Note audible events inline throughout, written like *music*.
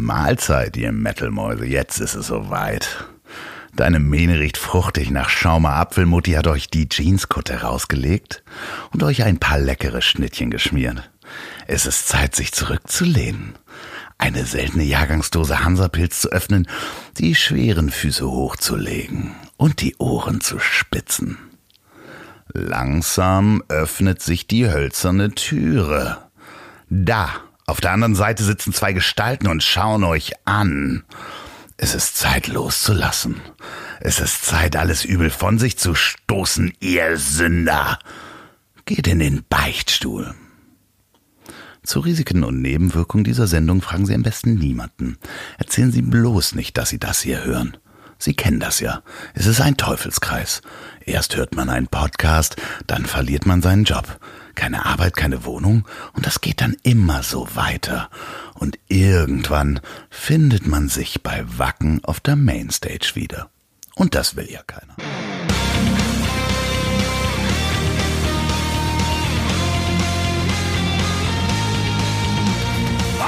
Mahlzeit, ihr Metalmäuse, jetzt ist es soweit. Deine Mähne riecht fruchtig nach Schaumer Apfelmutti hat euch die Jeanskutte rausgelegt und euch ein paar leckere Schnittchen geschmiert. Es ist Zeit, sich zurückzulehnen, eine seltene Jahrgangsdose Hansapilz zu öffnen, die schweren Füße hochzulegen und die Ohren zu spitzen. Langsam öffnet sich die hölzerne Türe. Da, auf der anderen Seite sitzen zwei Gestalten und schauen euch an. Es ist Zeit loszulassen. Es ist Zeit, alles Übel von sich zu stoßen, ihr Sünder. Geht in den Beichtstuhl. Zu Risiken und Nebenwirkungen dieser Sendung fragen Sie am besten niemanden. Erzählen Sie bloß nicht, dass Sie das hier hören. Sie kennen das ja. Es ist ein Teufelskreis. Erst hört man einen Podcast, dann verliert man seinen Job. Keine Arbeit, keine Wohnung und das geht dann immer so weiter. Und irgendwann findet man sich bei Wacken auf der Mainstage wieder. Und das will ja keiner.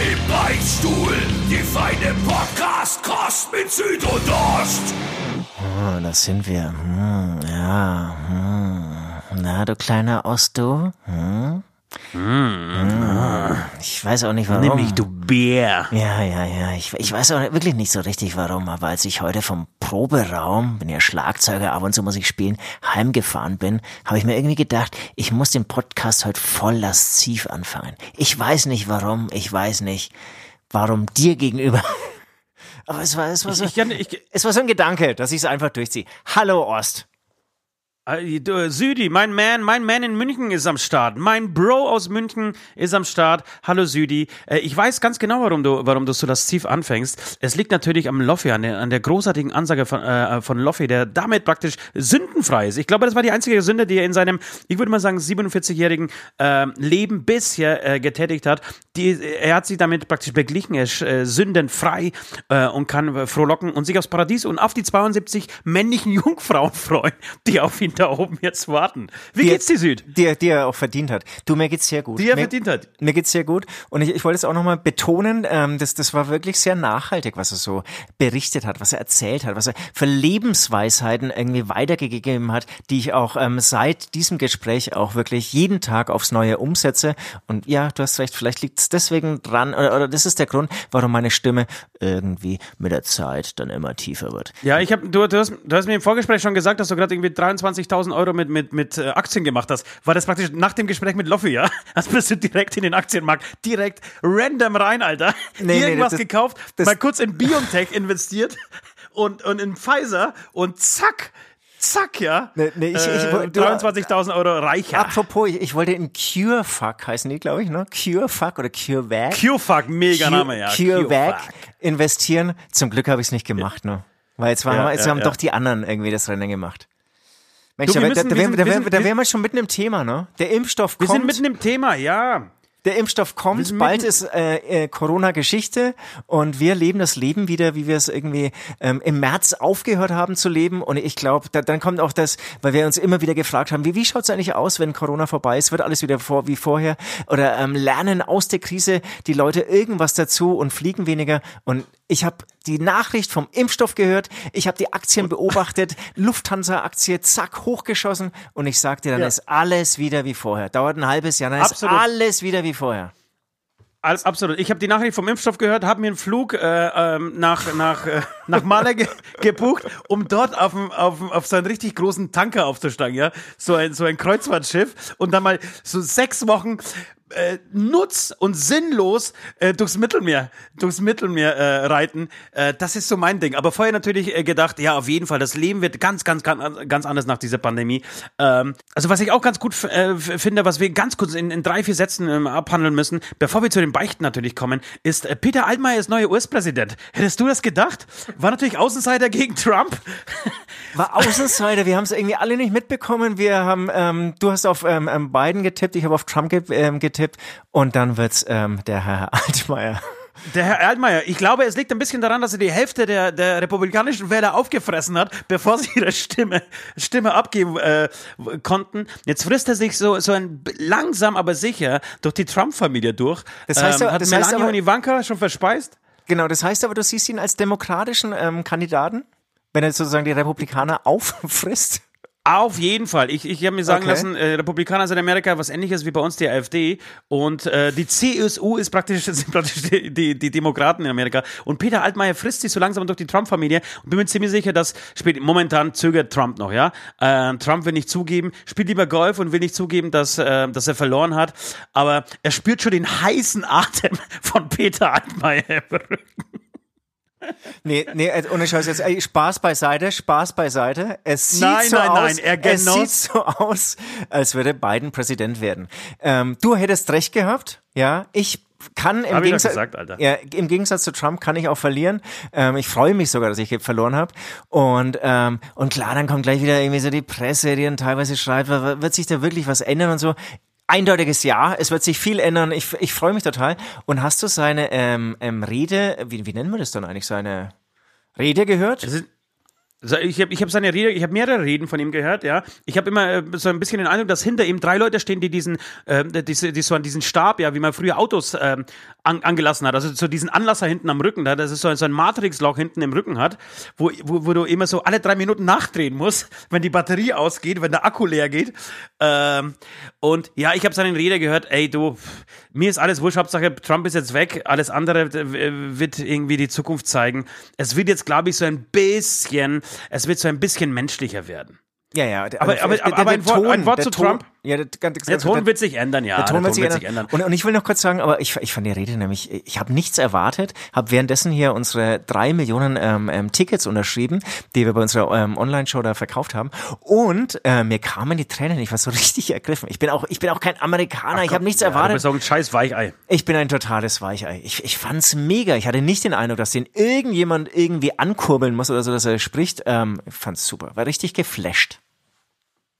Im Beichtstuhl, die feine Podcast-Kost mit Süd und Ost. Oh, das sind wir. Hm, ja. Hm. Na, du kleiner Ost, du? Hm? Hm. Ich weiß auch nicht warum. Nämlich du Bär. Ja, ja, ja. Ich, ich weiß auch wirklich nicht so richtig warum, aber als ich heute vom Proberaum, bin ja Schlagzeuger, ab und zu muss ich spielen, heimgefahren bin, habe ich mir irgendwie gedacht, ich muss den Podcast heute voll lasziv anfangen. Ich weiß nicht warum, ich weiß nicht, warum dir gegenüber. *laughs* Aber es war, es war so, Ich, ich, ich, es war so ein Gedanke, dass ich es einfach durchziehe. Hallo Ost. Äh, Südi, mein Man, mein Man in München ist am Start. Mein Bro aus München ist am Start. Hallo Südi. Äh, ich weiß ganz genau, warum du, warum du so lasziv anfängst. Es liegt natürlich am Loffi, an der, an der großartigen Ansage von, äh, von Loffi, der damit praktisch sündenfrei ist. Ich glaube, das war die einzige Sünde, die er in seinem, ich würde mal sagen, 47-jährigen äh, Leben bisher äh, getätigt hat. Die, er hat sich damit praktisch beglichen. Er ist äh, sündenfrei äh, und kann frohlocken und sich aufs Paradies und auf die 72 männlichen *laughs* Jungfrauen freuen, die auf ihn da oben jetzt warten. Wie Die- geht's dir, Süd? Die, die er auch verdient hat. Du, mir geht's sehr gut. Die er mir, verdient hat. Mir geht's sehr gut. Und ich, ich wollte es auch nochmal betonen, ähm, das, das war wirklich sehr nachhaltig, was er so berichtet hat, was er erzählt hat, was er für Lebensweisheiten irgendwie weitergegeben hat, die ich auch ähm, seit diesem Gespräch auch wirklich jeden Tag aufs Neue umsetze. Und ja, du hast recht, vielleicht liegt's deswegen dran, oder, oder das ist der Grund, warum meine Stimme irgendwie mit der Zeit dann immer tiefer wird. Ja, ich habe du, du, hast, du hast mir im Vorgespräch schon gesagt, dass du gerade irgendwie 23.000 Euro mit, mit, mit äh, Aktien gemacht hast. War das praktisch nach dem Gespräch mit Loffi, ja? *laughs* Also bist du direkt in den Aktienmarkt, direkt random rein, Alter. Nee, nee, Irgendwas das- gekauft, das- mal kurz in Biontech investiert *laughs* und, und in Pfizer und zack, zack, ja. Nee, nee, ich- ich- äh, du- 23.000 Euro reicher. Apropos, ich, ich wollte in CureFuck heißen die, glaube ich, ne? CureFuck oder CureVac. Q-Fuck, mega Name, ja. CureVac investieren. Zum Glück habe ich es nicht gemacht, ne? Weil jetzt, waren Ja, jetzt ja, haben ja. doch die anderen irgendwie das Rennen gemacht. Mensch, Du, wir da, müssen- da, da, wir wären- sind- da, wir sind- da wir- wären wir schon mitten im Thema, ne? Der Impfstoff Wir kommt. sind mitten im Thema, ja. Der Impfstoff Wir kommt, bald ist äh, äh, Corona-Geschichte und wir leben das Leben wieder, wie wir es irgendwie ähm, im März aufgehört haben zu leben. Und ich glaube, da, dann kommt auch das, weil wir uns immer wieder gefragt haben, wie, wie schaut es eigentlich aus, wenn Corona vorbei ist? Wird alles wieder vor, wie vorher? Oder ähm, lernen aus der Krise die Leute irgendwas dazu und fliegen weniger? Und ich habe die Nachricht vom Impfstoff gehört, ich habe die Aktien beobachtet, *laughs* Lufthansa-Aktie, zack, hochgeschossen und ich sagte, dann Ja. ist alles wieder wie vorher. Dauert ein halbes Jahr, dann ist Absolut. alles wieder wie vorher. Alles, absolut. Ich habe die Nachricht vom Impfstoff gehört, habe mir einen Flug äh, ähm, nach, nach, äh, *laughs* nach Maler ge gebucht, um dort auf, auf, auf so einen richtig großen Tanker aufzusteigen, ja. So ein, so ein Kreuzfahrtschiff und dann mal so sechs Wochen äh, nutz und sinnlos äh, durchs Mittelmeer, durchs Mittelmeer äh, reiten. Äh, das ist so mein Ding. Aber vorher natürlich äh, gedacht, ja, auf jeden Fall, das Leben wird ganz, ganz, ganz, ganz anders nach dieser Pandemie. Ähm, also was ich auch ganz gut äh, finde, was wir ganz kurz in, in drei, vier Sätzen ähm, abhandeln müssen, bevor wir zu den Beichten natürlich kommen, ist äh, Peter Altmaier ist neuer US-Präsident. Hättest du das gedacht? War natürlich Außenseiter gegen Trump. *laughs* War Außenseiter, wir haben es irgendwie alle nicht mitbekommen. Wir haben, ähm, du hast auf ähm, ähm Biden getippt, ich habe auf Trump ähm, getippt und dann wird's ähm, der Herr Altmaier. Der Herr Altmaier, ich glaube, es liegt ein bisschen daran, dass er die Hälfte der, der republikanischen Wähler aufgefressen hat, bevor sie ihre Stimme, Stimme abgeben äh, konnten. Jetzt frisst er sich so, so ein langsam, aber sicher durch die Trump-Familie durch. Das heißt, ähm, hat das Melania aber, und Ivanka schon verspeist? Genau, das heißt aber, du siehst ihn als demokratischen ähm, Kandidaten, wenn er sozusagen die Republikaner *laughs* auffrisst? Auf jeden Fall. Ich, ich habe mir sagen Okay. lassen, äh, Republikaner sind in Amerika was ähnliches wie bei uns die AfD. Und äh, die CSU ist praktisch, *laughs* sind praktisch die, die, die Demokraten in Amerika. Und Peter Altmaier frisst sich so langsam durch die Trump-Familie. Und bin mir ziemlich sicher, dass spät, momentan zögert Trump noch, ja. Äh, Trump will nicht zugeben, spielt lieber Golf und will nicht zugeben, dass, äh, dass er verloren hat. Aber er spürt schon den heißen Atem *laughs* von Peter Altmaier im Rücken. Nee, nee, äh, ohne Scheiß jetzt, ey, Spaß beiseite, Spaß beiseite. Es sieht Nein, so nein, aus, nein, er es sieht so aus, als würde Biden Präsident werden. Ähm, du hättest recht gehabt, ja. Ich kann im Hab ich Gegensatz, gesagt, Alter. ja, im Gegensatz zu Trump kann ich auch verlieren. Ähm, ich freue mich sogar, dass ich verloren habe. Und ähm, und klar, dann kommt gleich wieder irgendwie so die Presse, die dann teilweise schreibt, wird sich da wirklich was ändern und so. Eindeutiges Ja, es wird sich viel ändern. Ich, ich freue mich total. Und hast du seine ähm, ähm, Rede, wie, wie nennen wir das dann eigentlich, seine Rede gehört? Ich habe ich hab seine Rede, ich habe mehrere Reden von ihm gehört, ja. Ich habe immer äh, so ein bisschen den Eindruck, dass hinter ihm drei Leute stehen, die diesen, äh, diese, die so an diesen Stab, ja, wie man früher Autos ähm, an, angelassen hat, also so diesen Anlasser hinten am Rücken, da, das ist so, ein- so ein Matrix-Loch hinten im Rücken hat, wo, wo, wo du immer so alle drei Minuten nachdrehen musst, *laughs* wenn die Batterie ausgeht, wenn der Akku leer geht. Ähm, und ja, ich habe seine Rede gehört, ey du, mir ist alles wurscht, Hauptsache Trump ist jetzt weg, alles andere wird irgendwie die Zukunft zeigen. Es wird jetzt, glaube ich, so ein bisschen, es wird so ein bisschen menschlicher werden. Ja, ja. der- Aber- aber- aber der ein Wort- ein Wort zu Ton- Trump? Ja, der, ganz, Der Ton wird sich ändern, ja. Der Ton wird sich Ton ändern. Und, und ich will noch kurz sagen, aber ich, ich fand die Rede nämlich, ich habe nichts erwartet, habe währenddessen hier unsere drei Millionen ähm, ähm, Tickets unterschrieben, die wir bei unserer ähm, Online-Show da verkauft haben. Und äh, mir kamen die Tränen, ich war so *laughs* richtig ergriffen. Ich bin auch, ich bin auch kein Amerikaner, ich habe nichts Ja, du erwartet. bist auch ein scheiß Weichei. Ich bin ein totales Weichei. Ich, ich fand's mega. Ich hatte nicht den Eindruck, dass den irgendjemand irgendwie ankurbeln muss oder so, dass er spricht. Ähm, ich fand's super. War richtig geflasht.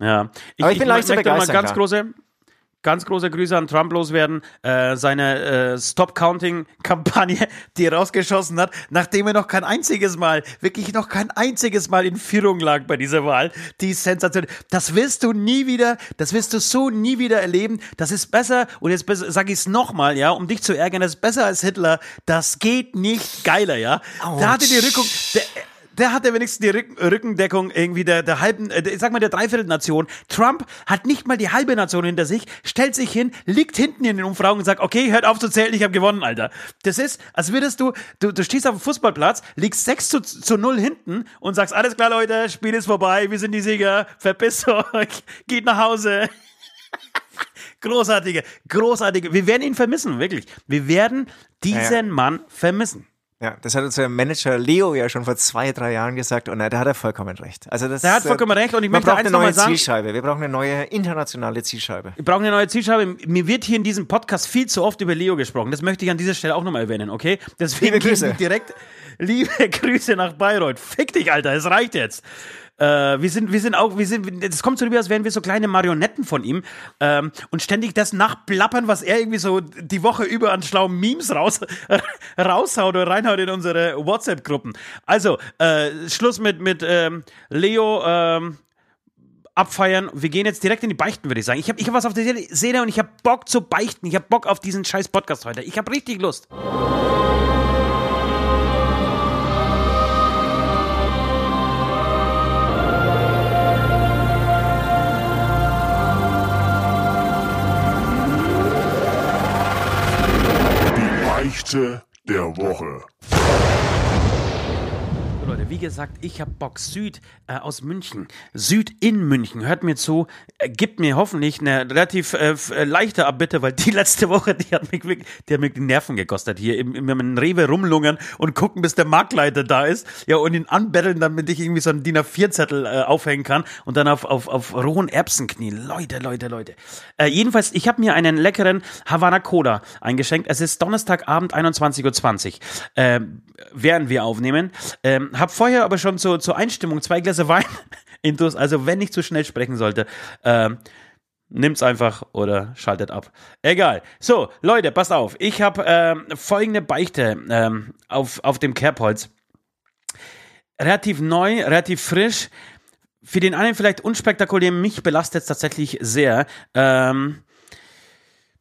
Ja. Aber ich bin leicht zu möchte mal ganz große, ganz große Grüße an Trump loswerden. Äh, seine äh, Stop-Counting-Kampagne, *laughs* die er rausgeschossen hat, nachdem er noch kein einziges Mal, wirklich noch kein einziges Mal in Führung lag bei dieser Wahl. Die ist sensationell. Das wirst du nie wieder, das wirst du so nie wieder erleben. Das ist besser, und jetzt sage ich es nochmal, ja, um dich zu ärgern, das ist besser als Hitler. Das geht nicht geiler, ja. Da hatte die Rückung, der, der hatte wenigstens die Rücken, Rückendeckung irgendwie der, der halben, äh, sag mal der Dreiviertelnation. Trump hat nicht mal die halbe Nation hinter sich, stellt sich hin, liegt hinten in den Umfragen und sagt, okay, hört auf zu zählen, ich habe gewonnen, Alter. Das ist, als würdest du, du, du stehst auf dem Fußballplatz, liegst 6 zu, zu 0 hinten und sagst, alles klar, Leute, Spiel ist vorbei, wir sind die Sieger, verpisst euch, *laughs* geht nach Hause. *laughs* Großartige, großartige. Wir werden ihn vermissen, wirklich. Wir werden diesen Ja, ja. Mann vermissen. Ja, das hat unser Manager Leo ja schon vor zwei, drei Jahren gesagt und äh, da hat er vollkommen recht. Also das, Der hat vollkommen recht und ich möchte eins eine neue sagen. Zielscheibe. Wir brauchen eine neue internationale Zielscheibe. Wir brauchen eine neue Zielscheibe. Mir wird hier in diesem Podcast viel zu oft über Leo gesprochen. Das möchte ich an dieser Stelle auch nochmal erwähnen, okay? Deswegen Liebe Grüße. direkt liebe *laughs* Grüße nach Bayreuth. Fick dich, Alter, es reicht jetzt. Äh, wir sind, wir sind auch, wir sind, es kommt so rüber, als wären wir so kleine Marionetten von ihm ähm, und ständig das nachplappern, was er irgendwie so die Woche über an schlauen Memes raus, *laughs* raushaut oder reinhaut in unsere WhatsApp-Gruppen. Also, äh, Schluss mit, mit ähm, Leo, ähm, abfeiern. Wir gehen jetzt direkt in die Beichten, würde ich sagen. Ich habe ich hab was auf der Seele- und ich habe Bock zu beichten. Ich habe Bock auf diesen scheiß Podcast heute. Ich habe richtig Lust. Beichte der Woche. Wie gesagt, ich habe Bock. Süd äh, aus München. Süd in München. Hört mir zu. Äh, gibt mir hoffentlich eine relativ äh, äh, leichte Abbitte, weil die *laughs* letzte Woche, die hat mich, die hat mich die Nerven gekostet. Hier im, im, im Rewe rumlungern und gucken, bis der Marktleiter da ist. Ja, und ihn anbetteln, damit ich irgendwie so einen DIN A4-Zettel äh, aufhängen kann und dann auf, auf, auf rohen Erbsen knien. Leute, Leute, Leute. Äh, jedenfalls, ich habe mir einen leckeren Havana Cola eingeschenkt. Es ist Donnerstagabend, 21.20 Uhr. Ähm, während wir aufnehmen. Ähm, hab vorher aber schon zur, zur Einstimmung zwei Gläser Wein *laughs* intus. Also wenn ich zu schnell sprechen sollte, ähm, nimmt's einfach oder schaltet ab. Egal. So, Leute, passt auf. Ich habe ähm, folgende Beichte ähm, auf, auf dem Kerbholz. Relativ neu, relativ frisch. Für den einen vielleicht unspektakulär, mich belastet es tatsächlich sehr. Ähm,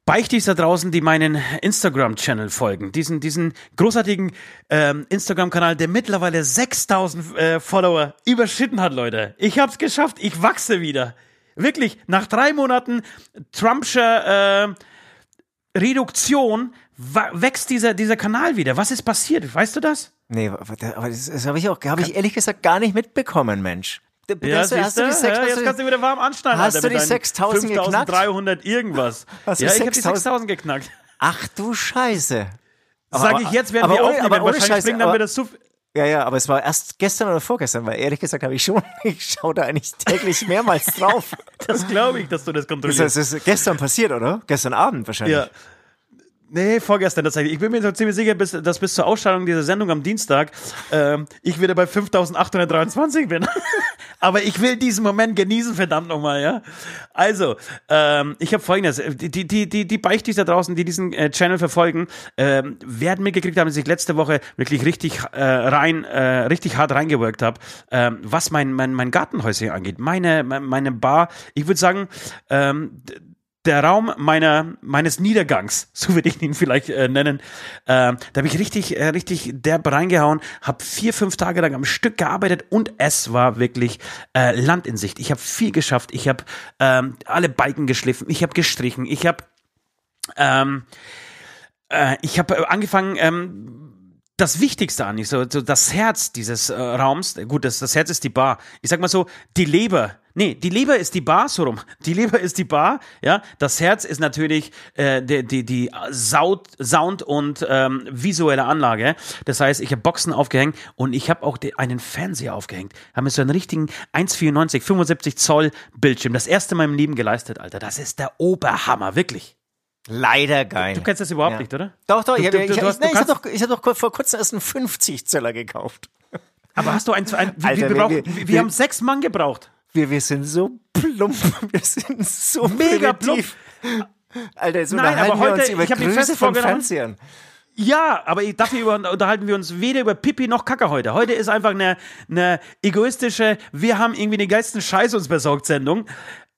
Beichtis da draußen, die meinen Instagram-Channel folgen, diesen, diesen großartigen ähm, Instagram-Kanal, der mittlerweile 6000 äh, Follower überschritten hat, Leute. Ich hab's geschafft, ich wachse wieder. Wirklich, nach drei Monaten Trumpscher äh, Reduktion wächst dieser, dieser Kanal wieder. Was ist passiert? Weißt du das? Nee, aber das, das habe ich auch, habe ich ehrlich gesagt gar nicht mitbekommen, Mensch. Ja, hast, du, hast du die siehste? sechs, ja, hast jetzt du, kannst du wieder warm anschneiden. hast Alter, du die mit deinen 6000 geknackt? 5300 irgendwas. Hast ja, ich habe die 6000 6000 geknackt. ach du Scheiße. Sag ich jetzt, werden wir ohne- aufnehmen. aber Wahrscheinlich Scheiße, springen dann wieder so. Ja, ja, aber es war erst gestern oder vorgestern, weil ehrlich gesagt habe ich schon, *laughs* ich schaue da eigentlich täglich mehrmals drauf. *laughs* Das glaube ich, dass du das Das kontrollierst. ist, das ist gestern passiert, oder? Gestern Abend wahrscheinlich. ja. Nee, vorgestern tatsächlich. Ich bin mir ziemlich sicher, bis, dass bis zur Ausstrahlung dieser Sendung am Dienstag ähm, ich wieder bei 5823 bin. *laughs* Aber ich will diesen Moment genießen, verdammt nochmal, ja. Also, ähm, ich habe folgendes. Die, die, die, die, Beichtis da draußen, die diesen äh, Channel verfolgen, ähm, werden mitgekriegt haben, dass ich letzte Woche wirklich richtig äh, rein, äh, richtig hart reingewirkt habe, ähm, was mein, mein, mein Gartenhäuschen angeht. Meine, meine Bar, ich würde sagen, ähm, der Raum meiner meines Niedergangs, *laughs* so würde ich ihn vielleicht äh, nennen, ähm, da habe ich richtig äh, richtig derb reingehauen, habe vier fünf Tage lang am Stück gearbeitet und es war wirklich äh, Land in Sicht. Ich habe viel geschafft, ich habe ähm, alle Balken geschliffen, ich habe gestrichen, ich habe ähm, äh, ich habe angefangen ähm, das Wichtigste an, so, so das Herz dieses äh, Raums, gut, das, das Herz ist die Bar. Ich sag mal so, die Leber. Nee, die Leber ist die Bar, so rum. Die Leber ist die Bar, ja. Das Herz ist natürlich äh, die, die, die Sound, Sound und ähm, visuelle Anlage. Das heißt, ich habe Boxen aufgehängt und ich habe auch einen Fernseher aufgehängt. Haben mir so einen richtigen 1,94, 75 Zoll Bildschirm. Das erste Mal im Leben geleistet, Alter. Das ist der Oberhammer, wirklich. Leider geil. Du kennst das überhaupt Ja. nicht, oder? Doch, doch, Du- ich du- habe ich, du ich, hast- ich hab kannst- doch, hab doch vor kurzem erst einen 50 Zöller gekauft. Aber hast du ein, ein wir, Alter, wir, wir- brauchen, wir- wir, wir, wir- haben sechs Mann gebraucht. Wir, wir sind so plump, *laughs* wir sind so Mega primitiv. Alter, so Nein, unterhalten aber wir heute- uns über ich Größe fest von Fernsehern. Ja, aber ich- dafür unterhalten wir uns weder über Pipi noch Kacke heute. Heute ist einfach eine, eine egoistische, wir haben irgendwie den geilsten Scheiß uns besorgt Sendung.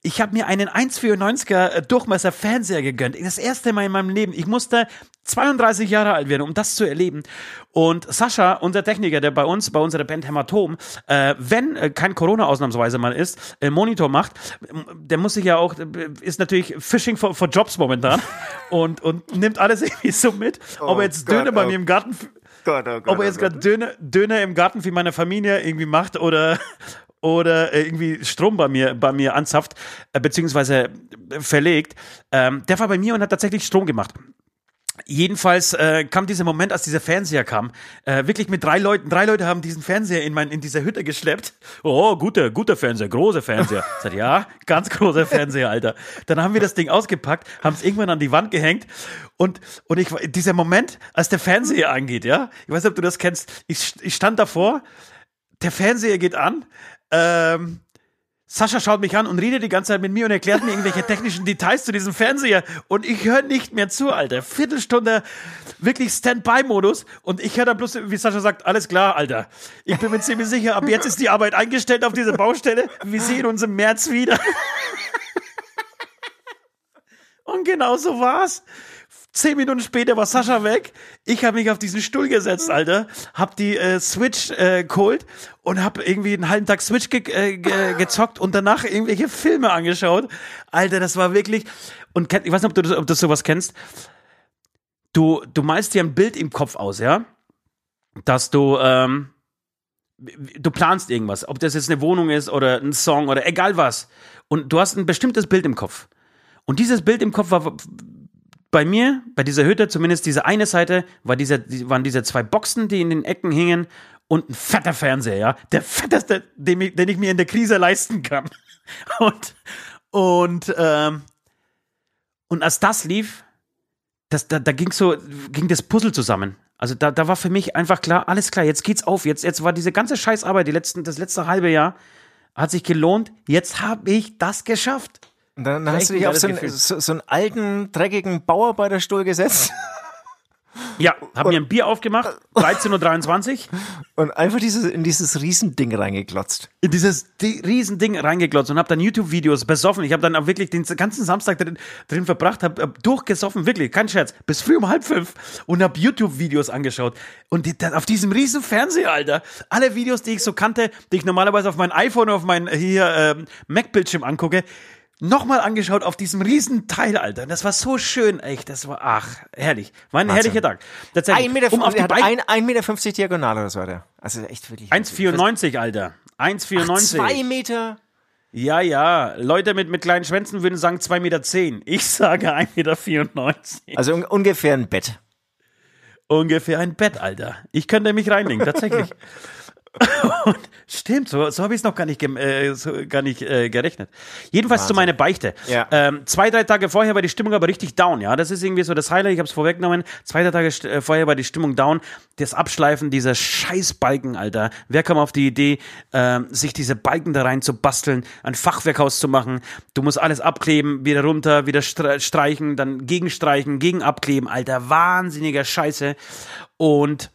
Ich habe mir einen 1,94er Durchmesser Fernseher gegönnt. Das erste Mal in meinem Leben. Ich musste 32 Jahre alt werden, um das zu erleben. Und Sascha, unser Techniker, der bei uns, bei unserer Band Hämatom, äh, wenn äh, kein Corona ausnahmsweise mal ist, äh, Monitor macht, der muss sich ja auch, äh, ist natürlich Fishing for, for Jobs momentan *laughs* und, und nimmt alles irgendwie so mit. Ob er jetzt Gott, Döner bei oh mir im Garten Gott, oh Gott, ob er oh jetzt Gott. gerade Döner, Döner im Garten für meine Familie irgendwie macht oder oder äh, irgendwie Strom bei mir bei mir anzapft äh, beziehungsweise äh, verlegt. Ähm, der war bei mir und hat tatsächlich Strom gemacht. Jedenfalls äh, kam dieser Moment, als dieser Fernseher kam, äh, wirklich mit drei Leuten. Drei Leute haben diesen Fernseher in, mein, in dieser Hütte geschleppt. Oh, guter, guter Fernseher, großer Fernseher. Ich ja, ganz großer Fernseher, Alter. Dann haben wir das Ding ausgepackt, haben es irgendwann an die Wand gehängt und, und ich, dieser Moment, als der Fernseher angeht, ja, ich weiß nicht, ob du das kennst, ich, ich stand davor, der Fernseher geht an, ähm, Sascha schaut mich an und redet die ganze Zeit mit mir und erklärt mir irgendwelche technischen Details zu diesem Fernseher. Und ich höre nicht mehr zu, Alter. Viertelstunde wirklich Standby-Modus. Und ich höre dann bloß, wie Sascha sagt, alles klar, Alter. Ich bin mir ziemlich sicher, ab jetzt ist die Arbeit eingestellt auf diese Baustelle. Wir sehen uns im März wieder. Und genau so war's. Zehn Minuten später war Sascha weg. Ich habe mich auf diesen Stuhl gesetzt, Alter. Hab die äh, Switch äh, geholt und hab irgendwie einen halben Tag Switch ge äh, ge gezockt und danach irgendwelche Filme angeschaut. Alter, das war wirklich. Und ich weiß nicht, ob du, das, ob du sowas kennst. Du, du malst dir ein Bild im Kopf aus, ja? Dass du, ähm, du planst irgendwas, ob das jetzt eine Wohnung ist oder ein Song oder egal was. Und du hast ein bestimmtes Bild im Kopf. Und dieses Bild im Kopf war bei mir, bei dieser Hütte, zumindest diese eine Seite, war diese, waren diese zwei Boxen, die in den Ecken hingen und ein fetter Fernseher, ja. Der fetteste, den, ich- den ich mir in der Krise leisten kann. *laughs* Und, und, ähm, und als das lief, das, da, da ging so, ging das Puzzle zusammen. Also da, da war für mich einfach klar, alles klar, jetzt geht's auf. Jetzt, jetzt war diese ganze Scheißarbeit, die letzten, das letzte halbe Jahr, hat sich gelohnt. Jetzt habe ich das geschafft. Und dann hast du dich auf so einen, so, so einen alten, dreckigen Bauarbeiterstuhl gesetzt Ja, habe mir ein Bier aufgemacht, 13.23 Uhr, und einfach dieses, in dieses Riesending reingeglotzt. in dieses Di- Riesending reingeglotzt und habe dann YouTube-Videos besoffen. Ich habe dann auch wirklich den ganzen Samstag drin, drin verbracht, habe hab durchgesoffen, wirklich, kein Scherz, bis früh um halb fünf und habe YouTube-Videos angeschaut. Und die, dann auf diesem riesen Fernseher, Alter, alle Videos, die ich so kannte, die ich normalerweise auf mein iPhone oder auf mein hier ähm, Mac-Bildschirm angucke, nochmal angeschaut auf diesem riesen Teil, Alter. Das war so schön, echt. Das war, ach, herrlich. War ein herrlicher Tag. Tatsächlich. Ein Meter, um auf die hat ein, ein Meter 50 diagonal oder so hat er. Also echt wirklich. 1,94, Alter. Ach, 1,94. Zwei Meter. Ja, ja. Leute mit, mit kleinen Schwänzen würden sagen 2,10 Meter. Ich sage 1,94 Meter. Also un ungefähr ein Bett. Ungefähr ein Bett, Alter. Ich könnte mich reinlegen, tatsächlich. *laughs* Und stimmt, so, so habe ich es noch gar nicht, äh, so, gar nicht äh, gerechnet. Jedenfalls zu meiner Beichte. Ja. Ähm, zwei, drei Tage vorher war die Stimmung aber richtig down, ja. Das ist irgendwie so das Highlight, ich habe es vorweggenommen. Zwei, drei Tage äh, vorher war die Stimmung down. Das Abschleifen dieser scheiß Balken, Alter. Wer kam auf die Idee, ähm, sich diese Balken da rein zu basteln, ein Fachwerkhaus zu machen? Du musst alles abkleben, wieder runter, wieder stre- streichen, dann gegenstreichen, gegen abkleben, Alter. Wahnsinniger Scheiße. Und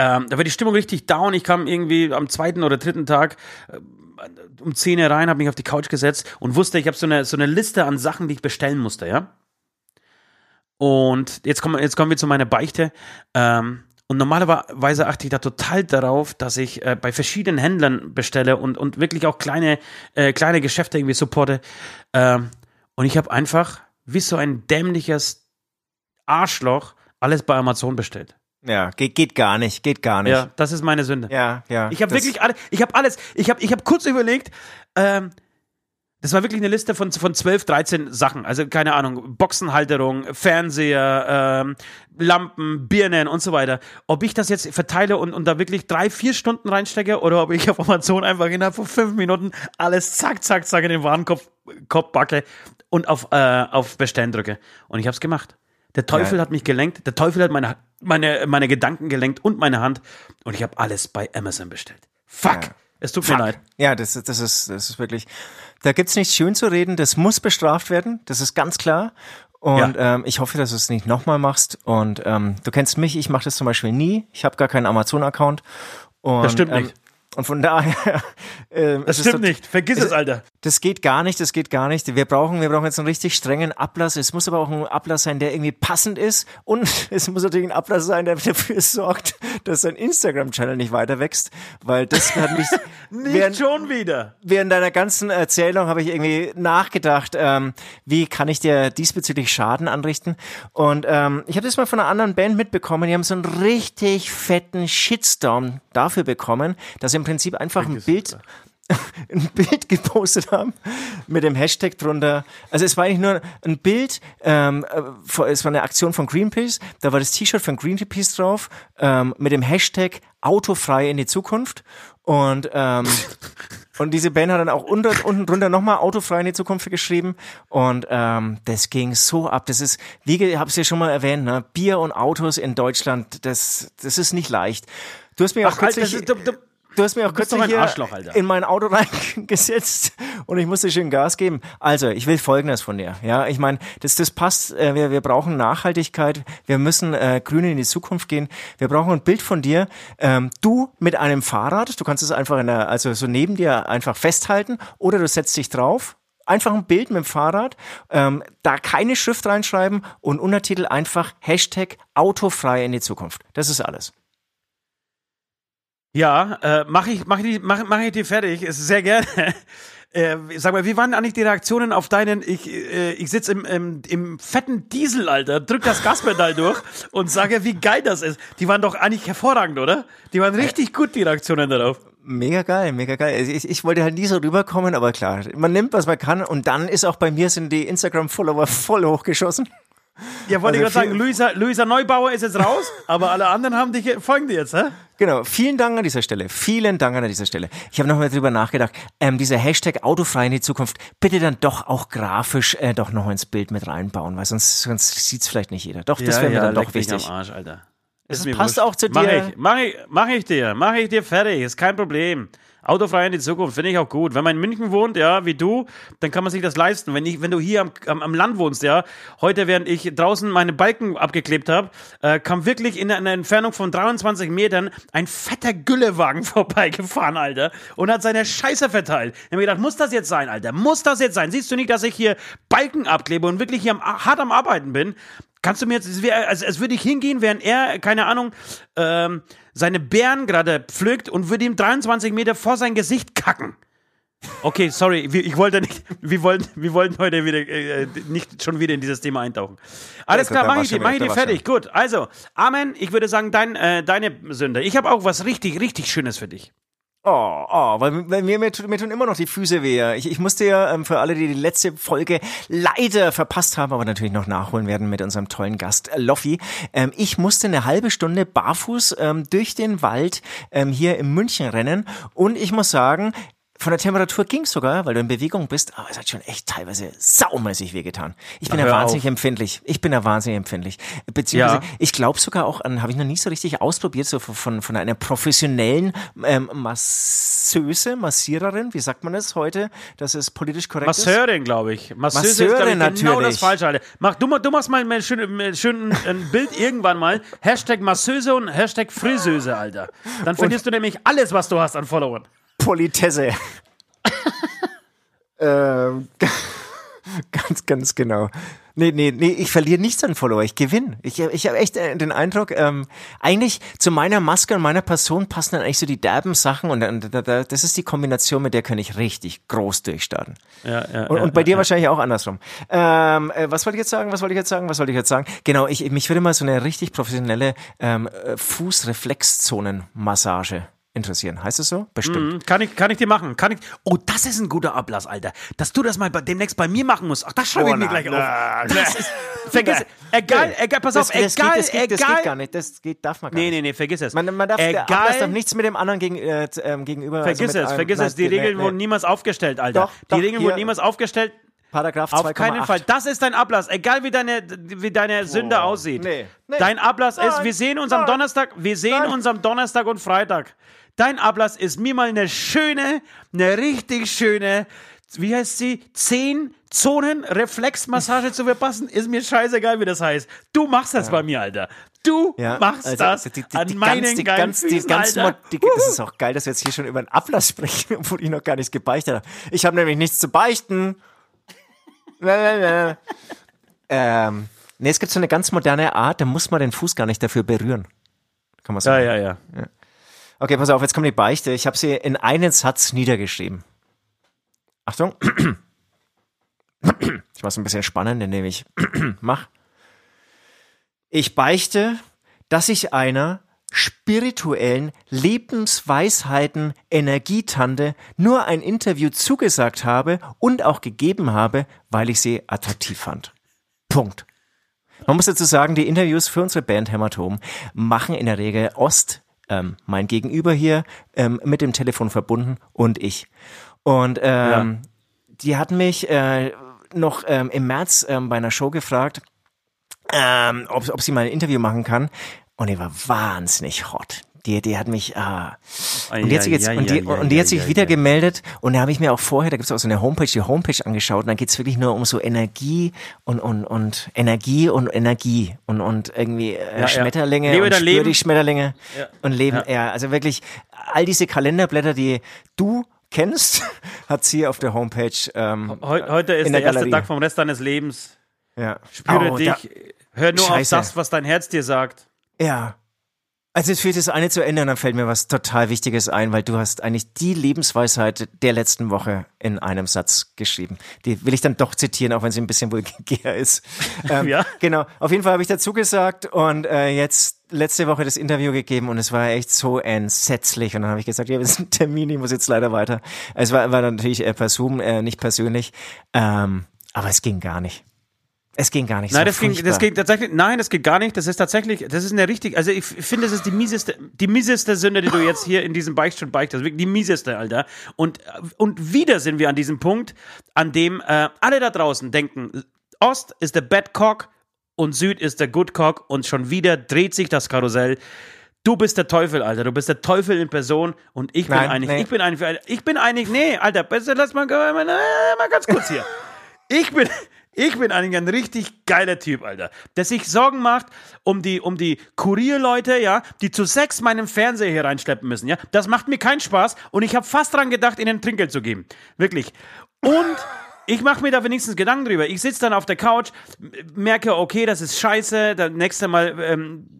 ähm, da war die Stimmung richtig down. Ich kam irgendwie am zweiten oder dritten Tag äh, um 10 Uhr rein, habe mich auf die Couch gesetzt und wusste, ich habe so eine, so eine Liste an Sachen, die ich bestellen musste, ja. Und jetzt kommen, jetzt kommen wir zu meiner Beichte. Ähm, und normalerweise achte ich da total darauf, dass ich äh, bei verschiedenen Händlern bestelle und, und wirklich auch kleine, äh, kleine Geschäfte irgendwie supporte. Ähm, und ich habe einfach, wie so ein dämliches Arschloch, alles bei Amazon bestellt. Ja, geht, geht gar nicht, geht gar nicht. Ja, das ist meine Sünde. ja. ja Ich habe wirklich alle, ich habe alles, ich habe ich hab kurz überlegt, ähm, das war wirklich eine Liste von, von 12, 13 Sachen. Also keine Ahnung, Boxenhalterung, Fernseher, ähm, Lampen, Birnen und so weiter. Ob ich das jetzt verteile und, und da wirklich drei, vier Stunden reinstecke oder ob ich *laughs* auf Amazon einfach innerhalb von fünf Minuten alles zack, zack, zack in den Warenkorb Korb backe und auf, äh, auf Bestellen drücke. Und ich habe es gemacht. Der Teufel Ja. hat mich gelenkt, der Teufel hat meine, meine, meine Gedanken gelenkt und meine Hand und ich habe alles bei Amazon bestellt. Fuck! Ja. Es tut Fuck. mir leid. Ja, das, ist- das ist, das ist wirklich, da gibt's nichts schön zu reden, das muss bestraft werden, das ist ganz klar. Und ähm, ich hoffe, dass du es nicht nochmal machst. Und ähm, du kennst mich, ich mache das zum Beispiel nie. Ich habe gar keinen Amazon-Account. Und, Das stimmt ähm, nicht. Und von daher. *laughs* ähm, Das es stimmt nicht. Vergiss es, Alter. Das geht gar nicht, das geht gar nicht. Wir brauchen, wir brauchen jetzt einen richtig strengen Ablass. Es muss aber auch ein Ablass sein, der irgendwie passend ist. Und *laughs* es muss natürlich ein Ablass sein, der dafür *laughs* sorgt, dass dein Instagram-Channel nicht weiter wächst. Weil das hat mich, Nicht während, schon wieder. während deiner ganzen Erzählung habe ich irgendwie nachgedacht, ähm, wie kann ich dir diesbezüglich Schaden anrichten? Und ähm, ich habe das mal von einer anderen Band mitbekommen, die haben so einen richtig fetten Shitstorm dafür bekommen, dass sie im Prinzip einfach ein Bild *laughs* ein Bild gepostet haben mit dem Hashtag drunter. Also es war eigentlich nur ein Bild, ähm, äh, es war eine Aktion von Greenpeace, da war das T-Shirt von Greenpeace drauf ähm, mit dem Hashtag Autofrei in die Zukunft und ähm, *laughs* und diese Band hat dann auch unter, unten drunter nochmal Autofrei in die Zukunft geschrieben und ähm, das ging so ab. Das ist, wie ich habe es ja schon mal erwähnt, ne? Bier und Autos in Deutschland, das das ist nicht leicht. Du hast mir auch Ach, Alter, kürzlich, ist- du- hast mir auch ein hier in mein Auto *laughs* reingesetzt und ich musste schön Gas geben. Also, ich will Folgendes von dir. Ja, ich meine, das, das passt. Äh, wir, wir brauchen Nachhaltigkeit. Wir müssen äh, grün in die Zukunft gehen. Wir brauchen ein Bild von dir. Ähm, du mit einem Fahrrad. Du kannst es einfach in der, also so neben dir einfach festhalten oder du setzt dich drauf. Einfach ein Bild mit dem Fahrrad, ähm, da keine Schrift reinschreiben und Untertitel einfach Hashtag Autofrei in die Zukunft. Das ist alles. Ja, äh, mache ich, mach ich, mach, mach ich dir fertig. Ist sehr gerne. *laughs* Äh, sag mal, wie waren eigentlich die Reaktionen auf deinen, ich, äh, ich sitze im, im, im fetten Diesel, Alter, drück das Gaspedal durch und sage, wie geil das ist. Die waren doch eigentlich hervorragend, oder? Die waren richtig gut, die Reaktionen darauf. Mega geil, mega geil. Also Ich, ich wollte halt nie so rüberkommen, aber klar, man nimmt, was man kann und dann ist auch bei mir sind die Instagram-Follower voll hochgeschossen. Ja, wollte Also ich gerade sagen, Luisa, Luisa Neubauer ist jetzt raus, aber alle anderen haben dich, folgen dir jetzt, hä? Genau, vielen Dank an dieser Stelle. Vielen Dank an dieser Stelle. Ich habe nochmal drüber nachgedacht. Ähm, dieser Hashtag autofrei in die Zukunft, bitte dann doch auch grafisch äh, doch noch ins Bild mit reinbauen, weil sonst, sonst sieht's vielleicht nicht jeder. Doch, das wäre mir dann doch wichtig. am Arsch, Alter. Das mir passt wurscht. auch zu Mach dir. ich, mach ich, mach ich dir, mach ich dir fertig, ist kein Problem. Autofrei in die Zukunft, finde ich auch gut. Wenn man in München wohnt, ja, wie du, dann kann man sich das leisten. Wenn, ich, wenn du hier am, am, am Land wohnst, ja, heute, während ich draußen meine Balken abgeklebt habe, äh, kam wirklich in einer Entfernung von 23 Metern ein fetter Güllewagen *laughs* vorbeigefahren, Alter, und hat seine Scheiße verteilt. Ich habe mir gedacht, muss das jetzt sein, Alter? Muss das jetzt sein? Siehst du nicht, dass ich hier Balken abklebe und wirklich hier am, hart am Arbeiten bin? Kannst du mir jetzt, also, als würde ich hingehen, während er, keine Ahnung, ähm, seine Bären gerade pflückt und würde ihm 23 Meter vor sein Gesicht kacken. Okay, sorry, wir, ich wollte nicht, wir wollten, wir wollten heute wieder äh, nicht schon wieder in dieses Thema eintauchen. Alles klar, mach ich dir, schon mach ich war fertig. Gut, also, Amen. Ich würde sagen, dein, äh, deine Sünde. Ich habe auch was richtig, richtig Schönes für dich. Oh, oh, weil, weil mir, mir, tun- mir tun immer noch die Füße weh. Ich, ich musste ja ähm, für alle, die die letzte Folge leider verpasst haben, aber natürlich noch nachholen werden mit unserem tollen Gast äh, Loffi. Ähm, ich musste eine halbe Stunde barfuß ähm, durch den Wald ähm, hier in München rennen und ich muss sagen, von der Temperatur ging's sogar, weil du in Bewegung bist, aber es hat schon echt teilweise saumäßig wehgetan. Ich bin Na, ja wahnsinnig auf. empfindlich. Ich bin ja wahnsinnig empfindlich. Beziehungsweise, Ja. ich glaube sogar auch an, habe ich noch nie so richtig ausprobiert, so von, von, einer professionellen ähm, Masseuse, Massiererin, wie sagt man das heute, dass es politisch korrekt ist? Masseurin, glaube ich. Masseuse ist, Masseurin glaube ich, genau natürlich. das Falsche, Alter. Mach, du, du machst mal ein schön, schön ein Bild irgendwann mal. Hashtag Masseuse und Hashtag Friseuse, Alter. Dann verlierst du nämlich alles, was du hast an Followern. Politesse. *laughs* ähm, *laughs* ganz, ganz genau. Nee, nee, nee, ich verliere nichts an Follower, ich gewinne. Ich, ich habe echt äh, den Eindruck, ähm, eigentlich zu meiner Maske und meiner Person passen dann eigentlich so die derben Sachen und, da, da, das ist die Kombination, mit der kann ich richtig groß durchstarten. Ja, ja, Und, ja, und bei ja, dir ja. wahrscheinlich auch andersrum. Ähm, äh, was wollte ich jetzt sagen? Was wollte ich jetzt sagen? Was wollte ich jetzt sagen? Genau, ich, mich würde mal so eine richtig professionelle ähm, äh, Fußreflexzonenmassage interessieren. Heißt es so? Bestimmt. Mhm, Kann ich, kann ich dir machen. Kann ich. Oh, das ist ein guter Ablass, Alter. Dass du das mal bei, demnächst bei mir machen musst. Ach, das schreibe ich Oh, mir gleich na, auf. Das ist, vergiss, egal, egal, pass auf, das, egal, geht, das, geht, das egal. geht gar nicht. Das geht, darf man gar Nee, nicht. nee, nee, vergiss es. Man, man darf, der Ablass darf egal, nichts mit dem anderen gegen, äh, ähm, gegenüber. vergiss also es, einem- vergiss nein, es. Die nee, Regeln nee. wurden niemals aufgestellt, Alter. Doch, die doch, Regeln hier- wurden niemals aufgestellt. Paragraph Auf 2,8. keinen Fall. Das ist dein Ablass. Egal wie deine, wie deine Sünde aussieht. nee, nee. Dein Ablass ist, Nein, wir sehen uns am nein, Donnerstag, wir sehen nein. uns am Donnerstag und Freitag. Dein Ablass ist mir mal eine schöne, eine richtig schöne, wie heißt sie? Zehn Zonen Reflexmassage zu verpassen. Ist mir scheißegal, wie das heißt. Du machst das bei mir, Alter. Du Ja, machst also das die, die, an die meinen ganz, die ganz, die Füßen, ganz, Alter. die, Das ist auch geil, dass wir jetzt hier schon über einen Ablass sprechen, *laughs* obwohl ich noch gar nichts gebeichtet habe. Ich habe nämlich nichts zu beichten. *laughs* ähm, nee, es gibt so eine ganz moderne Art, da muss man den Fuß gar nicht dafür berühren. Kann man Ja, sagen. ja, ja. Okay, pass auf, jetzt kommt die Beichte. Ich habe sie in einen Satz niedergeschrieben. Achtung. Ich mach's ein bisschen spannend, indem ich *clears throat* mach. Ich beichte, dass ich einer spirituellen Lebensweisheiten Energietante nur ein Interview zugesagt habe und auch gegeben habe, weil ich sie attraktiv fand. Punkt. Man muss dazu sagen, die Interviews für unsere Band Hämatom machen in der Regel Ost, ähm, mein Gegenüber hier, ähm, mit dem Telefon verbunden und ich. Und ähm, die hatten mich äh, noch ähm, im März ähm, bei einer Show gefragt, ähm, ob, ob sie mal ein Interview machen kann. Und die war wahnsinnig hot. Die, die hat mich, ah. Und die hat sich jetzt, und die, und die hat sich wieder gemeldet und da habe ich mir auch vorher, da gibt's auch so eine Homepage, die Homepage angeschaut und da geht's wirklich nur um so Energie und, und, und Energie und Energie und, und irgendwie äh, ja. Schmetterlinge Lebe und spür Leben. die Schmetterlinge Ja. und leben, Ja. ja. also wirklich all diese Kalenderblätter, die du kennst, *laughs* hat sie auf der Homepage ähm, Heu, heute ist der, der erste. Tag vom Rest deines Lebens. ja. Spüre Oh, dich. da- Hör nur Scheiße. auf das, was dein Herz dir sagt. Ja. Also es führt das eine zu Ende und dann fällt mir was total Wichtiges ein, weil du hast eigentlich die Lebensweisheit der letzten Woche in einem Satz geschrieben. Die will ich dann doch zitieren, auch wenn sie ein bisschen vulgär ist. *laughs* Ähm, Ja. Genau. Auf jeden Fall habe ich dazu gesagt und äh, jetzt letzte Woche das Interview gegeben und es war echt so entsetzlich. Und dann habe ich gesagt, ja, wir sind ein Termin, ich muss jetzt leider weiter. Es war, war natürlich äh, per Zoom, äh, nicht persönlich. Ähm, aber es ging gar nicht. Es ging gar nicht. Nein, so das ging, das ging tatsächlich, nein, das geht gar nicht. Das ist tatsächlich, das ist eine richtig, also ich finde, das ist die mieseste, die mieseste Sünde, die du jetzt hier in diesem Beichtstuhl beichtest. Wirklich die mieseste, Alter. Und, und wieder sind wir an diesem Punkt, an dem äh, alle da draußen denken, Ost ist der Bad Cock und Süd ist der Good Cock und schon wieder dreht sich das Karussell. Du bist der Teufel, Alter. Du bist der Teufel in Person und ich bin Nein, eigentlich, nee. ich bin eigentlich, ich bin eigentlich, nee, Alter, besser lass mal, mal ganz kurz hier. Ich bin, ich bin eigentlich ein richtig geiler Typ, Alter. Der sich Sorgen macht um die, um die Kurierleute, ja, die zu sechs meinen Fernseher hier reinschleppen müssen, ja. Das macht mir keinen Spaß und ich habe fast dran gedacht, ihnen Trinkgeld zu geben. Wirklich. Und ich mache mir da wenigstens Gedanken drüber. Ich sitze dann auf der Couch, merke, okay, das ist scheiße, dann nächste Mal ähm,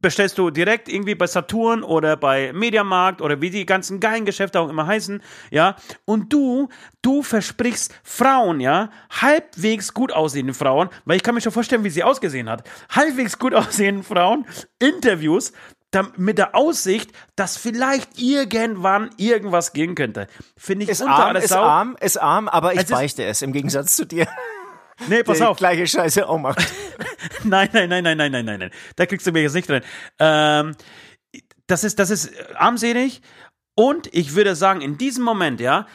bestellst du direkt irgendwie bei Saturn oder bei Mediamarkt oder wie die ganzen geilen Geschäfte auch immer heißen, ja. Und du, du versprichst Frauen, ja, halbwegs gut aussehenden Frauen, weil ich kann mir schon vorstellen, wie sie ausgesehen hat, halbwegs gut *laughs* aussehenden Frauen, Interviews, mit der Aussicht, dass vielleicht irgendwann irgendwas gehen könnte. Finde ich Ist unter arm, ist arm, ist arm, aber ich Es beichte es im Gegensatz zu dir. *laughs* Nee, pass auf. gleiche Scheiße auch macht. Nein, *laughs* nein, nein, nein, nein, nein, nein, nein. Da kriegst du mir jetzt nicht rein. Ähm, das ist, das ist armselig. Und ich würde sagen, in diesem Moment, ja,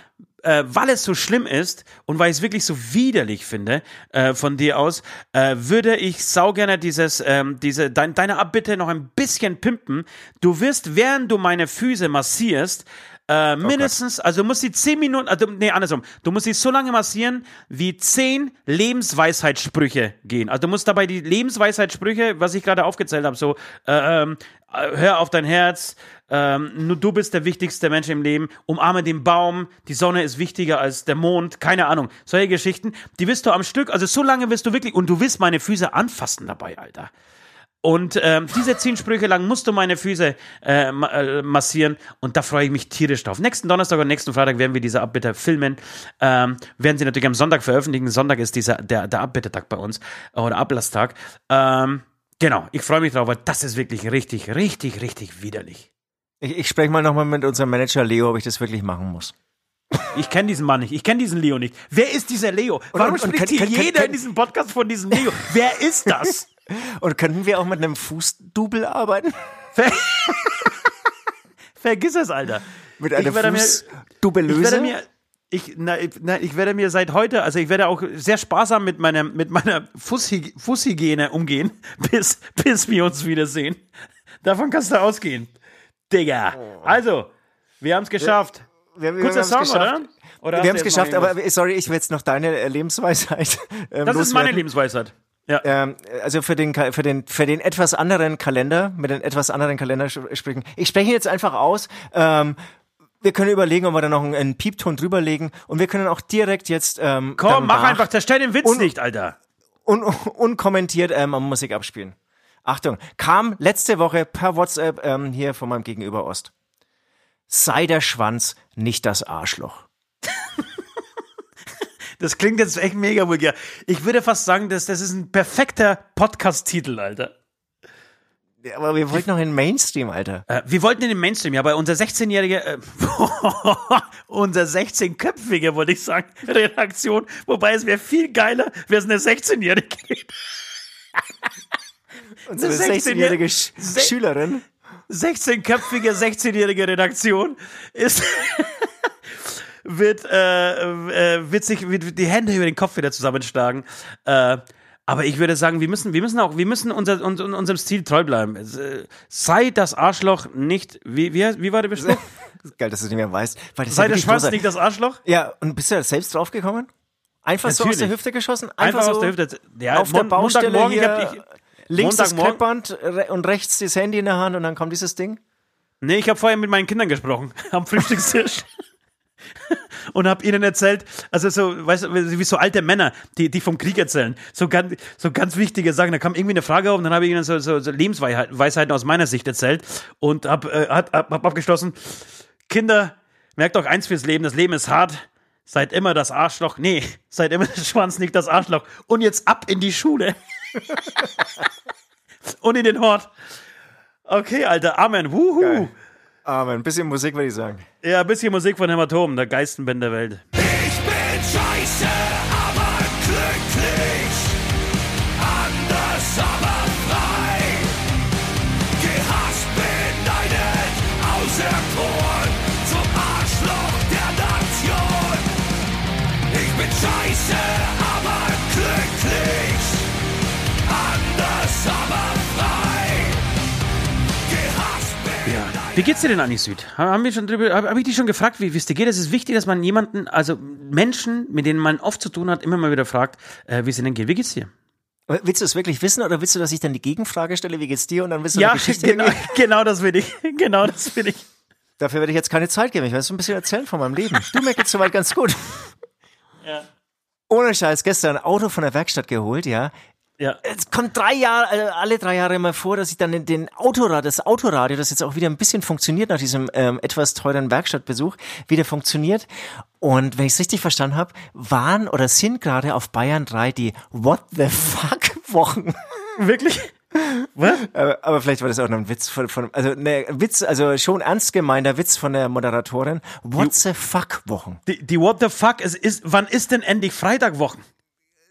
äh, weil es so schlimm ist und weil ich es wirklich so widerlich finde äh, von dir aus, äh, würde ich sau gerne dieses, ähm, diese, dein, deine Abbitte noch ein bisschen pimpen. Du wirst, während du meine Füße massierst, äh, mindestens, also du musst die zehn Minuten, also, nee, andersrum, du musst sie so lange massieren, wie zehn Lebensweisheitssprüche gehen. Also du musst dabei die Lebensweisheitssprüche, was ich gerade aufgezählt habe, so, äh, ähm, äh, hör auf dein Herz, ähm, nur du bist der wichtigste Mensch im Leben, umarme den Baum, die Sonne ist wichtiger als der Mond, keine Ahnung. Solche Geschichten, die wirst du am Stück, also so lange wirst du wirklich, und du wirst meine Füße anfassen dabei, Alter. Und ähm, diese zehn Sprüche lang musst du meine Füße äh, äh, massieren und da freue ich mich tierisch drauf. Nächsten Donnerstag und nächsten Freitag werden wir diese Abbitte filmen. Ähm, werden sie natürlich am Sonntag veröffentlichen. Sonntag ist dieser der, der Abbittetag bei uns oder Ablasstag. Ähm, genau, ich freue mich drauf, weil das ist wirklich richtig, richtig, richtig widerlich. Ich, ich spreche mal nochmal mit unserem Manager Leo, ob ich das wirklich machen muss. Ich kenne diesen Mann nicht. Ich kenne diesen Leo nicht. Wer ist dieser Leo? Warum und- und spricht kann- hier kann- kann- jeder kann- in diesem Podcast von diesem Leo? *laughs* Wer ist das? Und könnten wir auch mit einem Fußdouble arbeiten? *laughs* Vergiss es, Alter. Mit einer mir- Fußdubelöse? Ich werde mir, ich, na, ich- na, ich werde mir seit heute, also ich werde auch sehr sparsam mit meiner, mit meiner Fußhyg Fußhygiene umgehen, *laughs* bis, bis wir uns wiedersehen. Davon kannst du ausgehen. Digga. Also, wir haben es geschafft. wir, wir, Kurzer haben's Song, geschafft. oder? oder Wir haben es geschafft, aber sorry, ich will jetzt noch deine Lebensweisheit. Ähm, Das ist meine loswerden. Lebensweisheit. Ja. Ähm, also für den, für den, für den etwas anderen Kalender, mit den etwas anderen Kalendersprüchen. Ich spreche jetzt einfach aus. Ähm, wir können überlegen, ob wir da noch einen, einen Piepton drüberlegen und wir können auch direkt jetzt ähm, Komm, mach einfach, zerstell den Witz Und- nicht, Alter. un, unkommentiert ähm, am Musik abspielen. Achtung, kam letzte Woche per WhatsApp ähm, hier von meinem Gegenüber Ost. Sei der Schwanz nicht das Arschloch. *laughs* Das klingt jetzt echt mega vulgär. Ich würde fast sagen, dass das ist ein perfekter Podcast-Titel, Alter. Ja, aber wir wollten noch in den Mainstream, Alter. Äh, wir wollten in den Mainstream, ja, aber unser 16-jährige, äh, *laughs* unser 16-köpfige, wollte ich sagen, Redaktion, wobei es wäre viel geiler, wäre es eine 16-jährige. *laughs* Unsere 16 16-jährige Sch Se- Schülerin. 16-köpfige, 16-jährige Redaktion ist, wird, äh, äh, wird sich wird die Hände über den Kopf wieder zusammenschlagen. Äh, aber ich würde sagen, wir müssen, wir müssen auch, wir müssen unser, uns, unserem Stil treu bleiben. Äh, Sei das Arschloch nicht, wie, wie, wie war der ist *laughs* geil, dass du es nicht mehr weißt. Sei ja der Schwanz nicht das Arschloch? Ja, und bist du da selbst draufgekommen? Einfach so aus Natürlich. der Hüfte geschossen? Einfach, so aus der Hüfte. Ja, auf der Mon- Baustelle Montagmorgen, ich hier, hab, ich, links das Kreppband re- und rechts das Handy in der Hand und dann kommt dieses Ding? Nee, ich habe vorher mit meinen Kindern gesprochen, *laughs* am Frühstückstisch. *laughs* und habe ihnen erzählt, also so, weißt du, wie so alte Männer, die, die vom Krieg erzählen, so ganz, so ganz wichtige Sachen. Da kam irgendwie eine Frage auf und dann habe ich ihnen so, so, so Lebensweisheiten aus meiner Sicht erzählt und habe äh, hab, hab abgeschlossen, Kinder, merkt doch eins fürs Leben, das Leben ist hart, seid immer das Arschloch, nee, *laughs* seid immer der Schwanz, nicht das Arschloch und jetzt ab in die Schule *laughs* und in den Hort. Okay, Alter, Amen, wuhu. Geil. Amen. Ein bisschen Musik, würde ich sagen. Ja, ein bisschen Musik von Hämatom, der Geistenband der Welt. Wie geht's dir denn eigentlich, Süd? Haben wir schon drüber, habe hab ich dich schon gefragt, wie es dir geht? Es ist wichtig, dass man jemanden, also Menschen, mit denen man oft zu tun hat, immer mal wieder fragt, äh, wie es ihnen geht. Wie geht's dir? Aber Willst du es wirklich wissen oder willst du, dass ich dann die Gegenfrage stelle, wie geht's dir und dann willst du Ja, eine Geschichte genau, irgendwie- *laughs* genau das will ich. *laughs* Genau das will ich. Dafür werde ich jetzt keine Zeit geben. Ich werde so ein bisschen erzählen von meinem Leben. Du, mir geht's soweit ganz gut. Ja. Ohne Scheiß, gestern ein Auto von der Werkstatt geholt, ja. Ja. Es kommt drei Jahre, äh, alle drei Jahre immer vor, dass ich dann den, den Autorad, das Autoradio, das jetzt auch wieder ein bisschen funktioniert nach diesem ähm, etwas teuren Werkstattbesuch, wieder funktioniert. Und wenn ich es richtig verstanden habe, waren oder sind gerade auf Bayern 3 die What the fuck Wochen. *laughs* Wirklich? Was? Aber, aber vielleicht war das auch noch ein Witz von, von also ne Witz, also schon ernst gemeinter Witz von der Moderatorin. What the fuck Wochen. Die, die What the fuck, es ist, wann ist denn endlich Freitagwochen?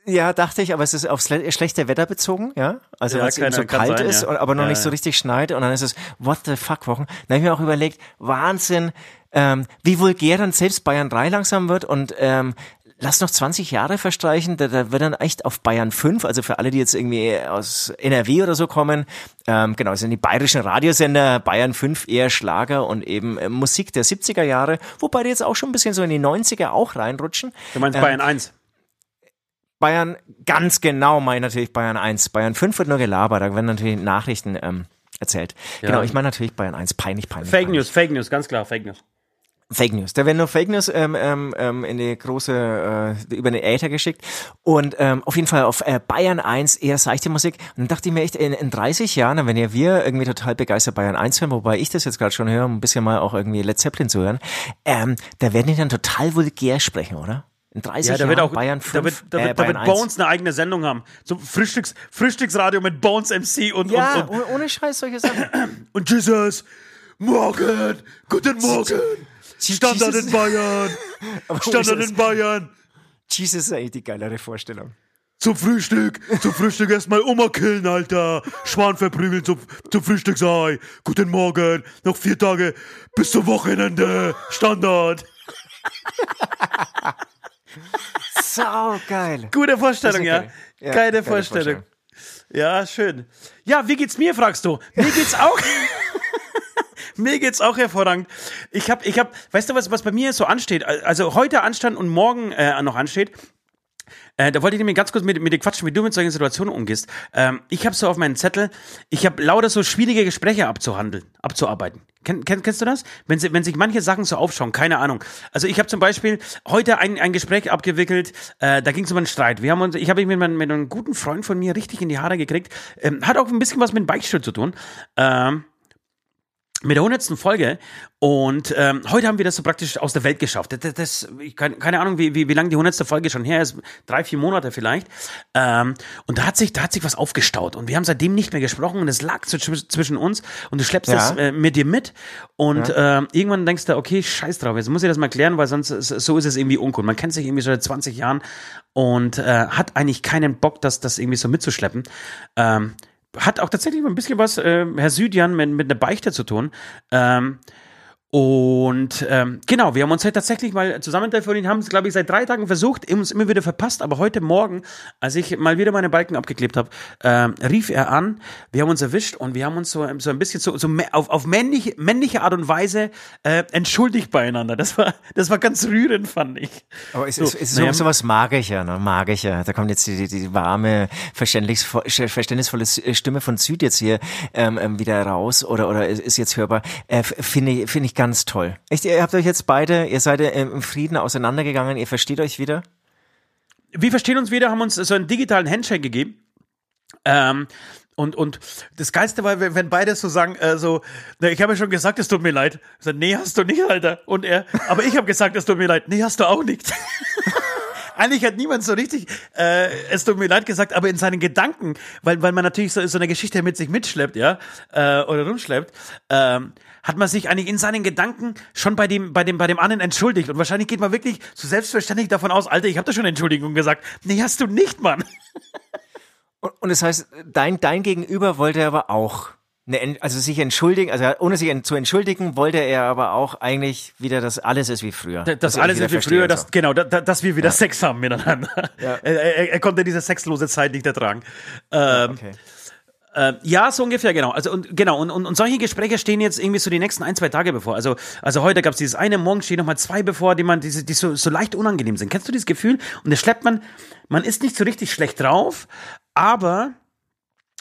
Ja, dachte ich, aber es ist aufs le- schlechte Wetter bezogen, ja. Also Ja, weil es eben so kalt sein, ist, ja. aber noch Ja, nicht so richtig schneit. Und dann ist es What the fuck Wochen. Dann habe ich mir auch überlegt, Wahnsinn, ähm, wie vulgär dann selbst Bayern 3 langsam wird und ähm, lass noch 20 Jahre verstreichen, da, da wird dann echt auf Bayern 5, also für alle, die jetzt irgendwie aus NRW oder so kommen, ähm, genau, es sind die bayerischen Radiosender, Bayern 5 eher Schlager und eben äh, Musik der 70er Jahre, wobei die jetzt auch schon ein bisschen so in die 90er auch reinrutschen. Du meinst Ähm, Bayern 1? Bayern, ganz genau meine natürlich Bayern 1. Bayern 5 wird nur gelabert, da werden natürlich Nachrichten ähm, erzählt. Genau, ich meine natürlich Bayern 1. Peinlich, peinlich. Fake peinlich. News, Fake News, ganz klar, Fake News. Fake News. Da werden nur Fake News ähm, ähm, ähm, in die große, äh, über den Äther geschickt. Und ähm, auf jeden Fall auf äh, Bayern 1 eher seichte Musik. Und dann dachte ich mir echt, in, in 30 Jahren, wenn ja wir irgendwie total begeistert Bayern 1 hören, wobei ich das jetzt gerade schon höre, um ein bisschen mal auch irgendwie Led Zeppelin zu hören, ähm, da werden die dann total vulgär sprechen, oder? In 30 Ja, da Jahren wird auch, Bayern 5, da wird, da äh, wird, da Bayern wird 1. Bones eine eigene Sendung haben. So Frühstücks, Frühstücksradio mit Bones MC und, Ja, und, und, ohne, ohne Scheiß solche Sachen. *clears throat* und Jesus. Morgen, guten Morgen. Standard Jesus. in Bayern. *laughs* Standard in Bayern. Jesus ist eigentlich die geilere Vorstellung. Zum Frühstück, zum Frühstück erstmal Oma killen, Alter. Schwan verprügeln zum, zum Frühstücksei. Guten Morgen, noch vier Tage bis zum Wochenende. Standard. *laughs* Sau geil. Gute Vorstellung, ja. geile- ja, Geile geile Vorstellung. Ja, schön. Ja, wie geht's mir, fragst du? Mir geht's auch. *laughs* mir geht's auch hervorragend. Ich hab, ich hab, weißt du was, was bei mir so ansteht? Also heute anstand und morgen äh, noch ansteht. Äh, da wollte ich nämlich ganz kurz mit, mit dir quatschen, wie du mit solchen Situationen umgehst. Ähm, ich habe so auf meinen Zettel, ich habe lauter so schwierige Gespräche abzuhandeln, abzuarbeiten. Kenn, kenn, kennst du das? Wenn, sie, wenn sich manche Sachen so aufschauen, keine Ahnung. Also ich habe zum Beispiel heute ein, ein Gespräch abgewickelt, äh, da ging es um einen Streit. Wir haben uns, ich habe mich mit, mit einem guten Freund von mir richtig in die Haare gekriegt. Ähm, hat auch ein bisschen was mit dem Beichtstuhl zu tun. Ähm, mit der hundertsten Folge und ähm, heute haben wir das so praktisch aus der Welt geschafft. Das, das, ich keine, keine Ahnung, wie, wie, wie lange die hundertste Folge schon her ist, drei, vier Monate vielleicht. Ähm, und da hat sich, da hat sich was aufgestaut und wir haben seitdem nicht mehr gesprochen und es lag zwischen uns und du schleppst Ja. das äh, mit dir mit und ähm, irgendwann denkst du, okay, scheiß drauf, jetzt muss ich das mal klären, weil sonst ist- so ist es irgendwie uncool. Man kennt sich irgendwie schon seit 20 Jahren und äh, hat eigentlich keinen Bock, das, das irgendwie so mitzuschleppen. Ähm, hat auch tatsächlich ein bisschen was, äh, Herr Südjan, mit, mit einer Beichte zu tun. Ähm, und ähm, genau, wir haben uns halt tatsächlich mal zusammen telefoniert, haben es, glaube ich, seit drei Tagen versucht, uns immer wieder verpasst, aber heute Morgen, als ich mal wieder meine Balken abgeklebt habe, ähm, rief er an, wir haben uns erwischt und wir haben uns so, so ein bisschen so, so auf, auf männliche, männliche Art und Weise äh, entschuldigt beieinander. Das war, das war ganz rührend, fand ich. Aber es So, ist, es ist naja. so, sowas mag ich ja, ne? mag ich ja. Da kommt jetzt die, die, die warme, verständnisvoll- verständnisvolle Stimme von Süd jetzt hier ähm, ähm, wieder raus oder, oder ist ist jetzt hörbar. Äh, Finde ich, finde ich Ganz toll. Echt, ihr habt euch jetzt beide, ihr seid im Frieden auseinandergegangen, ihr versteht euch wieder? Wir verstehen uns wieder, haben uns so einen digitalen Handshake gegeben. Ähm, und, und das Geilste war, wenn beide so sagen, äh, so, na, ich habe ja schon gesagt, es tut mir leid. Ich sag, nee, hast du nicht, Alter. Und er, aber ich habe gesagt, es tut mir leid. Nee, hast du auch nicht. *laughs* Eigentlich hat niemand so richtig, äh, es tut mir leid gesagt, aber in seinen Gedanken, weil, weil man natürlich so, so eine Geschichte mit sich mitschleppt, ja, äh, oder rumschleppt, ähm, hat man sich eigentlich in seinen Gedanken schon bei dem, bei dem, bei dem anderen entschuldigt. Und wahrscheinlich geht man wirklich so selbstverständlich davon aus, Alter, ich habe da schon Entschuldigung gesagt. Nee, hast du nicht, Mann. *laughs* Und, und das heißt, dein, dein Gegenüber wollte aber auch Ne, also sich entschuldigen, also ohne sich zu entschuldigen, wollte er aber auch eigentlich wieder, dass alles ist wie früher. Das, das alles ist wie früher, dass, genau, dass, dass wir wieder ja. Sex haben miteinander. Ja. *laughs* Er, er, er, konnte diese sexlose Zeit nicht ertragen. Ähm, okay. Äh, ja, so ungefähr, genau. Also und genau, und, und, und solche Gespräche stehen jetzt irgendwie so die nächsten ein, zwei Tage bevor. Also, also heute gab es dieses eine, morgen stehen nochmal zwei bevor, die man, diese, die so, so leicht unangenehm sind. Kennst du dieses Gefühl? Und das schleppt man, man ist nicht so richtig schlecht drauf, aber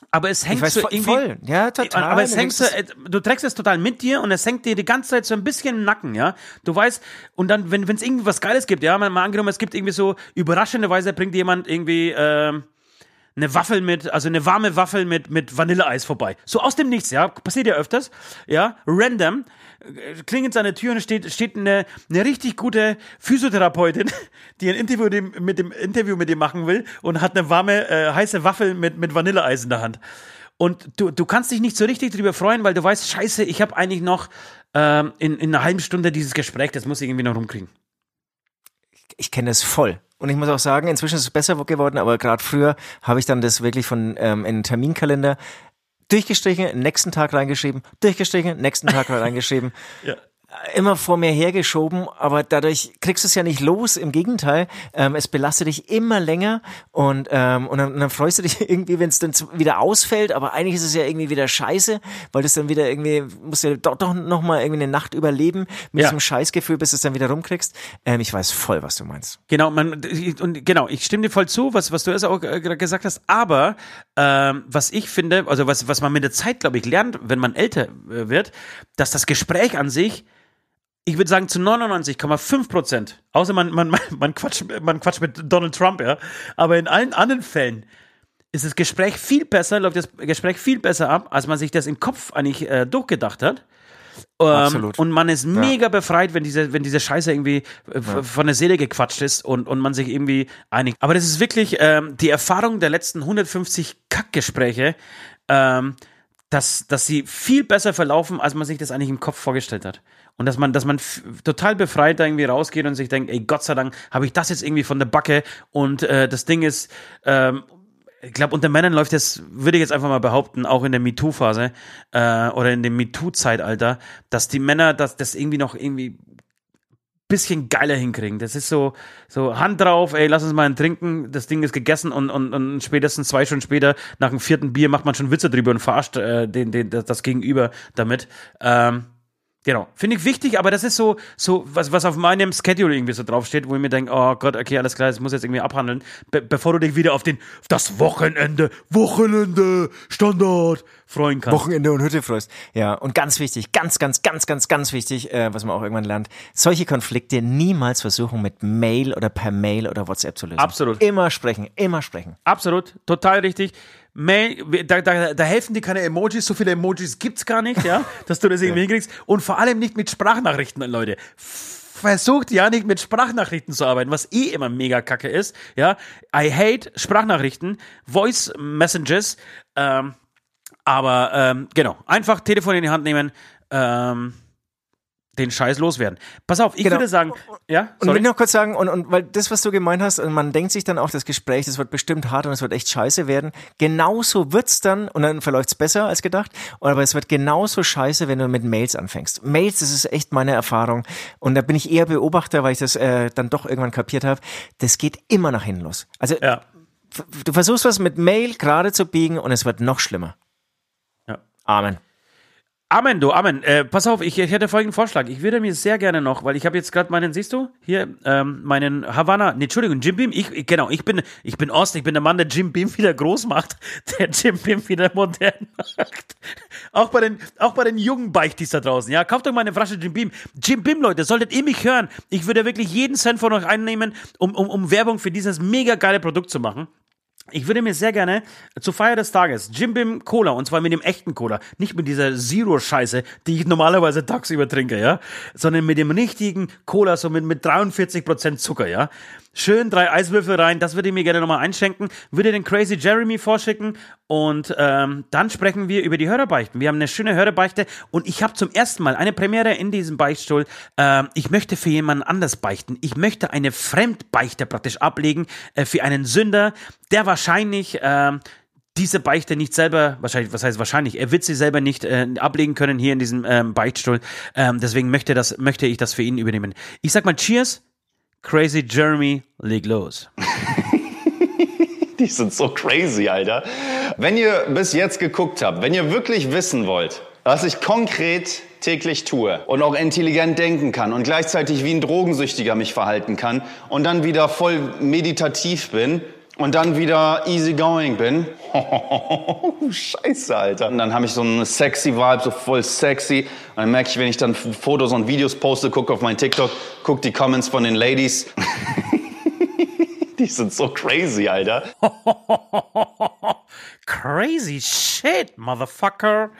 aber es hängt weiß, so irgendwie voll. ja total aber es hängt so, äh, du trägst es total mit dir und es hängt dir die ganze Zeit so ein bisschen im Nacken ja du weißt und dann wenn es irgendwie was Geiles gibt ja mal, mal angenommen es gibt irgendwie so überraschenderweise bringt jemand irgendwie ähm, eine Waffel mit, also eine warme Waffel mit, mit Vanilleeis vorbei. So aus dem Nichts, ja. Passiert ja öfters, ja. Random. Äh, klingelt seine Tür und steht, steht eine, eine richtig gute Physiotherapeutin, *laughs* die ein Interview mit dem Interview mit ihm machen will und hat eine warme, äh, heiße Waffel mit, mit Vanilleeis in der Hand. Und du, du kannst dich nicht so richtig drüber freuen, weil du weißt, scheiße, ich habe eigentlich noch ähm, in, in einer halben Stunde dieses Gespräch, das muss ich irgendwie noch rumkriegen. Ich, ich kenne das voll. Und ich muss auch sagen, inzwischen ist es besser geworden, aber gerade früher habe ich dann das wirklich von ähm, in den Terminkalender durchgestrichen, nächsten Tag reingeschrieben, durchgestrichen, nächsten Tag reingeschrieben. *laughs* ja immer vor mir hergeschoben, aber dadurch kriegst du es ja nicht los. Im Gegenteil, ähm, es belastet dich immer länger und, ähm, und, dann, und dann freust du dich *laughs* irgendwie, wenn es dann wieder ausfällt, aber eigentlich ist es ja irgendwie wieder scheiße, weil du es dann wieder irgendwie, musst ja doch, doch noch mal irgendwie eine Nacht überleben mit ja. diesem Scheißgefühl, bis du es dann wieder rumkriegst. Ähm, ich weiß voll, was du meinst. Genau, man, und genau, ich stimme dir voll zu, was, was du erst auch äh, gesagt hast, aber ähm, was ich finde, also was, was man mit der Zeit, glaube ich, lernt, wenn man älter äh, wird, dass das Gespräch an sich ich würde sagen zu 99,5 Prozent, außer man, man, man, quatscht, man quatscht mit Donald Trump, ja, aber in allen anderen Fällen ist das Gespräch viel besser, läuft das Gespräch viel besser ab, als man sich das im Kopf eigentlich äh, durchgedacht hat. Ähm, Absolut. Und man ist ja. mega befreit, wenn diese, wenn diese Scheiße irgendwie äh, ja. von der Seele gequatscht ist und, und man sich irgendwie einigt. Aber das ist wirklich ähm, die Erfahrung der letzten 150 Kackgespräche, ähm, dass, dass sie viel besser verlaufen, als man sich das eigentlich im Kopf vorgestellt hat. Und dass man, dass man total befreit da irgendwie rausgeht und sich denkt, ey, Gott sei Dank habe ich das jetzt irgendwie von der Backe. Und äh, das Ding ist, ähm, ich glaube, unter Männern läuft das, würde ich jetzt einfach mal behaupten, auch in der MeToo-Phase äh, oder in dem MeToo-Zeitalter, dass die Männer das, das irgendwie noch irgendwie bisschen geiler hinkriegen. Das ist so, so Hand drauf, ey, lass uns mal einen trinken, das Ding ist gegessen und, und, und spätestens zwei Stunden später, nach dem vierten Bier, macht man schon Witze drüber und verarscht äh, den, den, das, Gegenüber damit. Ähm, Genau, finde ich wichtig, aber das ist so, so was, was auf meinem Schedule irgendwie so draufsteht, wo ich mir denke, oh Gott, okay, alles klar, das muss jetzt irgendwie abhandeln, be bevor du dich wieder auf den, das Wochenende, Wochenende, Standard freuen kannst. Wochenende und Hütte freust. Ja, und ganz wichtig, ganz, ganz, ganz, ganz, ganz wichtig, äh, was man auch irgendwann lernt, solche Konflikte niemals versuchen mit Mail oder per Mail oder WhatsApp zu lösen. Absolut. Immer sprechen, immer sprechen. Absolut, total richtig. Mail, da, da, da helfen dir keine Emojis, so viele Emojis gibt's gar nicht, ja, *laughs* dass du das irgendwie hinkriegst. Und vor allem nicht mit Sprachnachrichten, Leute. Versucht ja nicht mit Sprachnachrichten zu arbeiten, was eh immer mega kacke ist, ja. I hate Sprachnachrichten, Voice Messages, ähm, aber ähm, genau, einfach Telefon in die Hand nehmen, ähm, den Scheiß loswerden. Pass auf, ich genau. würde sagen, ja. Sorry. Und will ich noch kurz sagen, und, und weil das, was du gemeint hast, und man denkt sich dann auch, das Gespräch, das wird bestimmt hart und es wird echt scheiße werden. Genauso wird's dann, und dann verläuft's besser als gedacht, aber es wird genauso scheiße, wenn du mit Mails anfängst. Mails, das ist echt meine Erfahrung. Und da bin ich eher Beobachter, weil ich das äh, dann doch irgendwann kapiert habe. Das geht immer nach hinten los. Also ja. du versuchst was mit Mail gerade zu biegen und es wird noch schlimmer. Ja. Amen. Amen, du, Amen. Äh, pass auf, ich, ich hätte folgenden Vorschlag. Ich würde mir sehr gerne noch, weil ich habe jetzt gerade meinen, siehst du, hier, ähm, meinen Havanna, nee, Entschuldigung, Jim Beam, ich, ich, genau, ich bin, ich bin Ost, ich bin der Mann, der Jim Beam wieder groß macht, *laughs* der Jim Beam wieder modern macht. auch bei den, auch bei den jungen Beichtis da draußen, ja, kauft euch mal eine Flasche Jim Beam. Jim Beam, Leute, solltet ihr mich hören. Ich würde wirklich jeden Cent von euch einnehmen, um, um, um Werbung für dieses mega geile Produkt zu machen. Ich würde mir sehr gerne zur Feier des Tages Jim Bim Cola und zwar mit dem echten Cola, nicht mit dieser Zero-Scheiße, die ich normalerweise tagsüber trinke, ja, sondern mit dem richtigen Cola, so mit, mit 43% Zucker, ja. Schön drei Eiswürfel rein, das würde ich mir gerne nochmal einschenken, würde den Crazy Jeremy vorschicken und ähm, dann sprechen wir über die Hörerbeichten. Wir haben eine schöne Hörerbeichte und ich habe zum ersten Mal eine Premiere in diesem Beichtstuhl. Ähm, ich möchte für jemanden anders beichten. Ich möchte eine Fremdbeichte praktisch ablegen äh, für einen Sünder, der wahrscheinlich ähm, diese Beichte nicht selber, wahrscheinlich, was heißt wahrscheinlich, er wird sie selber nicht äh, ablegen können hier in diesem ähm, Beichtstuhl. Ähm, deswegen möchte, das, möchte ich das für ihn übernehmen. Ich sag mal Cheers, Crazy Jeremy, leg los. *laughs* Die sind so crazy, Alter. Wenn ihr bis jetzt geguckt habt, wenn ihr wirklich wissen wollt, was ich konkret täglich tue und auch intelligent denken kann und gleichzeitig wie ein Drogensüchtiger mich verhalten kann und dann wieder voll meditativ bin, und dann wieder easygoing bin. *laughs* Scheiße, Alter. Und dann habe ich so einen sexy Vibe, so voll sexy. Und dann merke ich, wenn ich dann Fotos und Videos poste, gucke auf mein TikTok, gucke die Comments von den Ladies. *laughs* die sind so crazy, Alter. *laughs* crazy shit, motherfucker.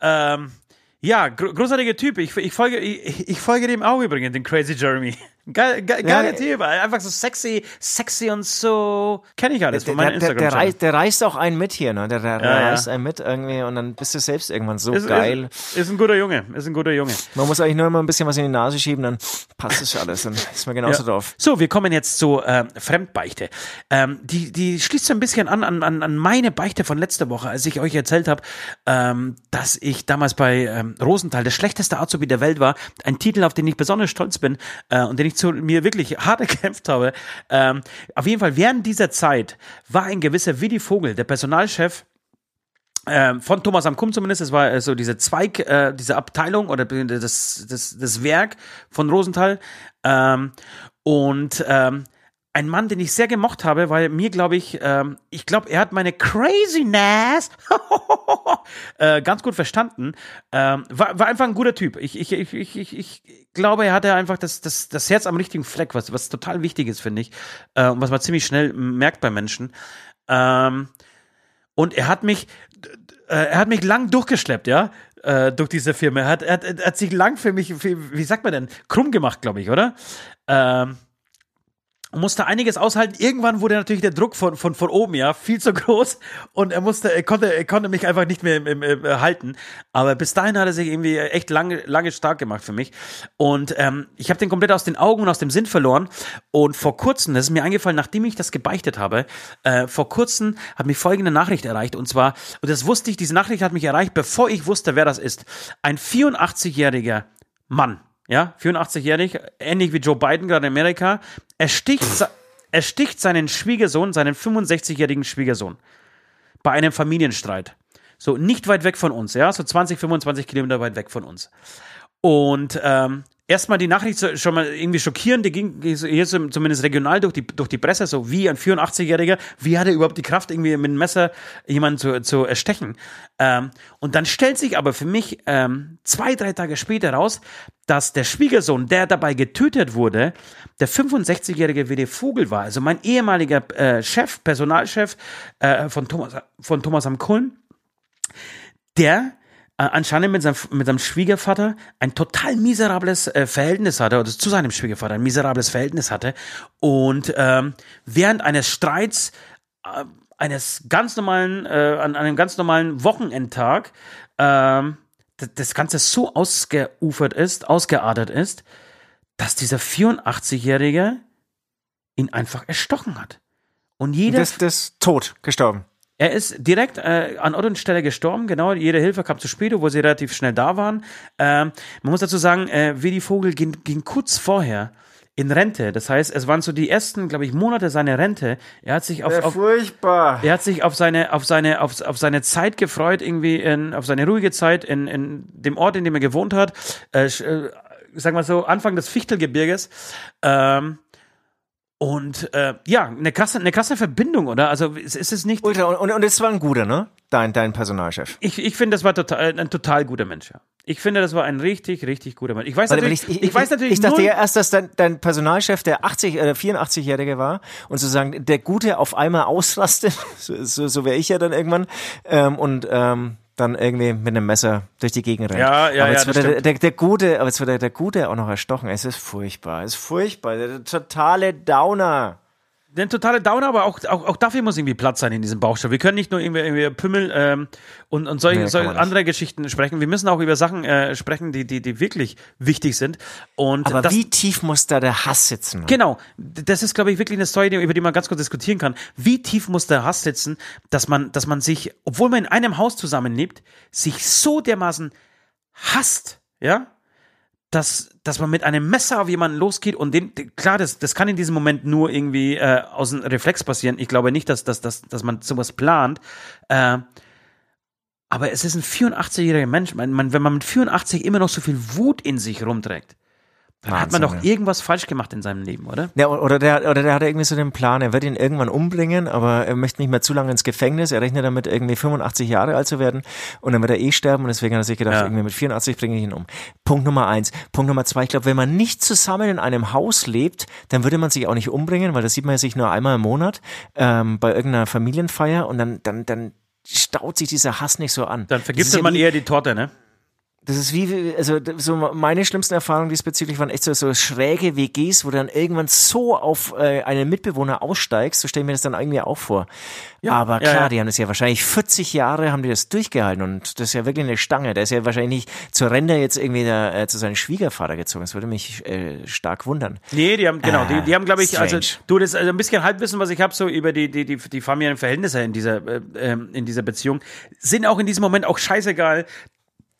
Ähm, ja, gr großartiger Typ. Ich, ich, folge, ich, ich folge dem auch übrigens, den Crazy Jeremy. Geil, ge geiler ja, Typ, einfach so sexy, sexy und so. Kenne ich alles von meinem Instagram. Der, der, reißt, der reißt auch einen mit hier, ne? Der, der, der reißt einen mit irgendwie und dann bist du selbst irgendwann so ist, geil. Ist, ist, ein guter Junge, ist ein guter Junge. Man muss eigentlich nur immer ein bisschen was in die Nase schieben, dann passt es alles, dann ist man genauso drauf. So, wir kommen jetzt zu äh, Fremdbeichte. Ähm, die, die schließt so ein bisschen an, an, an meine Beichte von letzter Woche, als ich euch erzählt habe, ähm, dass ich damals bei ähm, Rosenthal der schlechteste Azubi der Welt war. Ein Titel, auf den ich besonders stolz bin äh, und den ich zu mir wirklich hart *laughs* erkämpft habe. Ähm, auf jeden Fall, während dieser Zeit war ein gewisser Willi Vogel, der Personalchef, ähm, von Thomas am Kumm zumindest, es war so diese Zweig, äh, diese Abteilung oder das, das, das Werk von Rosenthal. Ähm, und ähm, ein Mann, den ich sehr gemocht habe, weil mir, glaube ich, ähm, ich glaube, er hat meine Craziness *laughs* äh, ganz gut verstanden. Ähm, war, war einfach ein guter Typ. Ich, ich, ich, ich, ich, ich glaube, er hatte einfach das, das, das Herz am richtigen Fleck, was, was total wichtig ist, finde ich. Äh, und was man ziemlich schnell merkt bei Menschen. Ähm, und er hat mich, äh, er hat mich lang durchgeschleppt, ja, äh, durch diese Firma. Er hat, er, er hat sich lang für mich, für, wie sagt man denn, krumm gemacht, glaube ich, oder? Ähm, musste einiges aushalten. Irgendwann wurde natürlich der Druck von, von, von oben, ja, viel zu *laughs* groß und er musste, er konnte, er konnte mich einfach nicht mehr im, im, im, halten. Aber bis dahin hat er sich irgendwie echt lange, lange stark gemacht für mich. Und ähm, ich habe den komplett aus den Augen und aus dem Sinn verloren. Und vor kurzem, das ist mir eingefallen, nachdem ich das gebeichtet habe, äh, vor kurzem hat mich folgende Nachricht erreicht. Und zwar, und das wusste ich, diese Nachricht hat mich erreicht, bevor ich wusste, wer das ist. Ein 84-jähriger Mann ja, 84-jährig, ähnlich wie Joe Biden gerade in Amerika, ersticht, ersticht seinen Schwiegersohn, seinen 65-jährigen Schwiegersohn bei einem Familienstreit. So, nicht weit weg von uns, ja, so 20, 25 Kilometer weit weg von uns. Und ähm, erstmal die Nachricht schon mal irgendwie schockierend, die ging hier zumindest regional durch die, durch die Presse, so wie ein 84-Jähriger, wie hat er überhaupt die Kraft, irgendwie mit einem Messer jemanden zu, zu erstechen? Ähm, und dann stellt sich aber für mich ähm, zwei, drei Tage später raus, dass der Schwiegersohn, der dabei getötet wurde, der 65-jährige WD Vogel war, also mein ehemaliger äh, Chef, Personalchef äh, von Thomas, von Thomas am Kulm, der anscheinend mit seinem, mit seinem Schwiegervater ein total miserables äh, Verhältnis hatte, oder zu seinem Schwiegervater ein miserables Verhältnis hatte. Und ähm, während eines Streits, äh, eines ganz normalen, äh, an, einem ganz normalen Wochenendtag, ähm, das Ganze so ausgeufert ist, ausgeadert ist, dass dieser 84-Jährige ihn einfach erstochen hat. Und jeder. Das, das tot, gestorben. Er ist direkt äh, an Ort und Stelle gestorben, genau. Jede Hilfe kam zu spät, obwohl sie relativ schnell da waren. Ähm, man muss dazu sagen, äh, Willi Vogel ging, ging kurz vorher in Rente. Das heißt, es waren so die ersten, glaube ich, Monate seiner Rente. Er hat sich auf, auf furchtbar. er hat sich auf seine, auf seine, auf, auf seine Zeit gefreut, irgendwie in, auf seine ruhige Zeit in, in dem Ort, in dem er gewohnt hat. Äh, äh, sagen wir so, Anfang des Fichtelgebirges. Ähm, und äh, ja, eine krasse, eine krasse Verbindung, oder? Also ist, ist es nicht. Ultra. Und, und, es war ein guter, ne? Dein, dein Personalchef. Ich, ich finde, das war total, ein total guter Mensch, ja. Ich finde, das war ein richtig, richtig guter Mensch. Ich weiß Warte, natürlich, weil ich, weiß natürlich ich dachte ja erst, dass dein, dein Personalchef der 80 oder 84-Jährige war und sozusagen der Gute auf einmal ausrastet, *laughs* so, so, so wäre ich ja dann irgendwann, ähm, und ähm, dann irgendwie mit einem Messer durch die Gegend rennt. Ja, ja, aber ja, jetzt das wird der, der, der Gute, aber jetzt wird der, der Gute auch noch erstochen. Es ist furchtbar, es ist furchtbar, der totale Downer. Ein totaler Downer, aber auch, auch, auch dafür muss irgendwie Platz sein in diesem Bauchstoff. Wir können nicht nur irgendwie, irgendwie Pümmel ähm, und, und solche, Nee, solche andere Geschichten sprechen. Wir müssen auch über Sachen äh, sprechen, die, die, die wirklich wichtig sind. Und Aber das, wie tief muss da der Hass sitzen? Genau, das ist, glaube ich, wirklich eine Story, über die man ganz kurz diskutieren kann. Wie tief muss der Hass sitzen, dass man, dass man sich, obwohl man in einem Haus zusammenlebt, sich so dermaßen hasst, ja, dass, dass man mit einem Messer auf jemanden losgeht und den, klar, das, das kann in diesem Moment nur irgendwie äh, aus einem Reflex passieren. Ich glaube nicht, dass, dass, dass, dass man sowas plant. Äh, aber es ist ein 84-jähriger Mensch. Man, man, wenn man mit 84 immer noch so viel Wut in sich rumträgt, dann hat man Wahnsinn, doch ja. irgendwas falsch gemacht in seinem Leben, oder? Ja, oder der, oder der hat irgendwie so den Plan, er wird ihn irgendwann umbringen, aber er möchte nicht mehr zu lange ins Gefängnis. Er rechnet damit, irgendwie 85 Jahre alt zu werden und dann wird er eh sterben und deswegen hat er sich gedacht, Ja. irgendwie mit 84 bringe ich ihn um. Punkt Nummer eins. Punkt Nummer zwei, ich glaube, wenn man nicht zusammen in einem Haus lebt, dann würde man sich auch nicht umbringen, weil das sieht man ja sich nur einmal im Monat ähm, bei irgendeiner Familienfeier und dann, dann, dann staut sich dieser Hass nicht so an. Dann vergiftet ja man eher die Torte, ne? Das ist wie, also so meine schlimmsten Erfahrungen diesbezüglich waren echt so, so schräge WGs, wo du dann irgendwann so auf äh, einen Mitbewohner aussteigst, so stelle ich mir das dann irgendwie auch vor. Aber ja, klar, ja. die haben das ja wahrscheinlich 40 Jahre haben die das durchgehalten und das ist ja wirklich eine Stange. Der ist ja wahrscheinlich nicht zur Rente jetzt irgendwie da, äh, zu seinem Schwiegervater gezogen. Das würde mich äh, stark wundern. Nee, die haben, genau, die, die haben, glaube ich, strange. also, du, das also ein bisschen Halbwissen, was ich habe, so über die, die, die, die familiären Verhältnisse in dieser, äh, ähm, in dieser Beziehung, sind auch in diesem Moment auch scheißegal.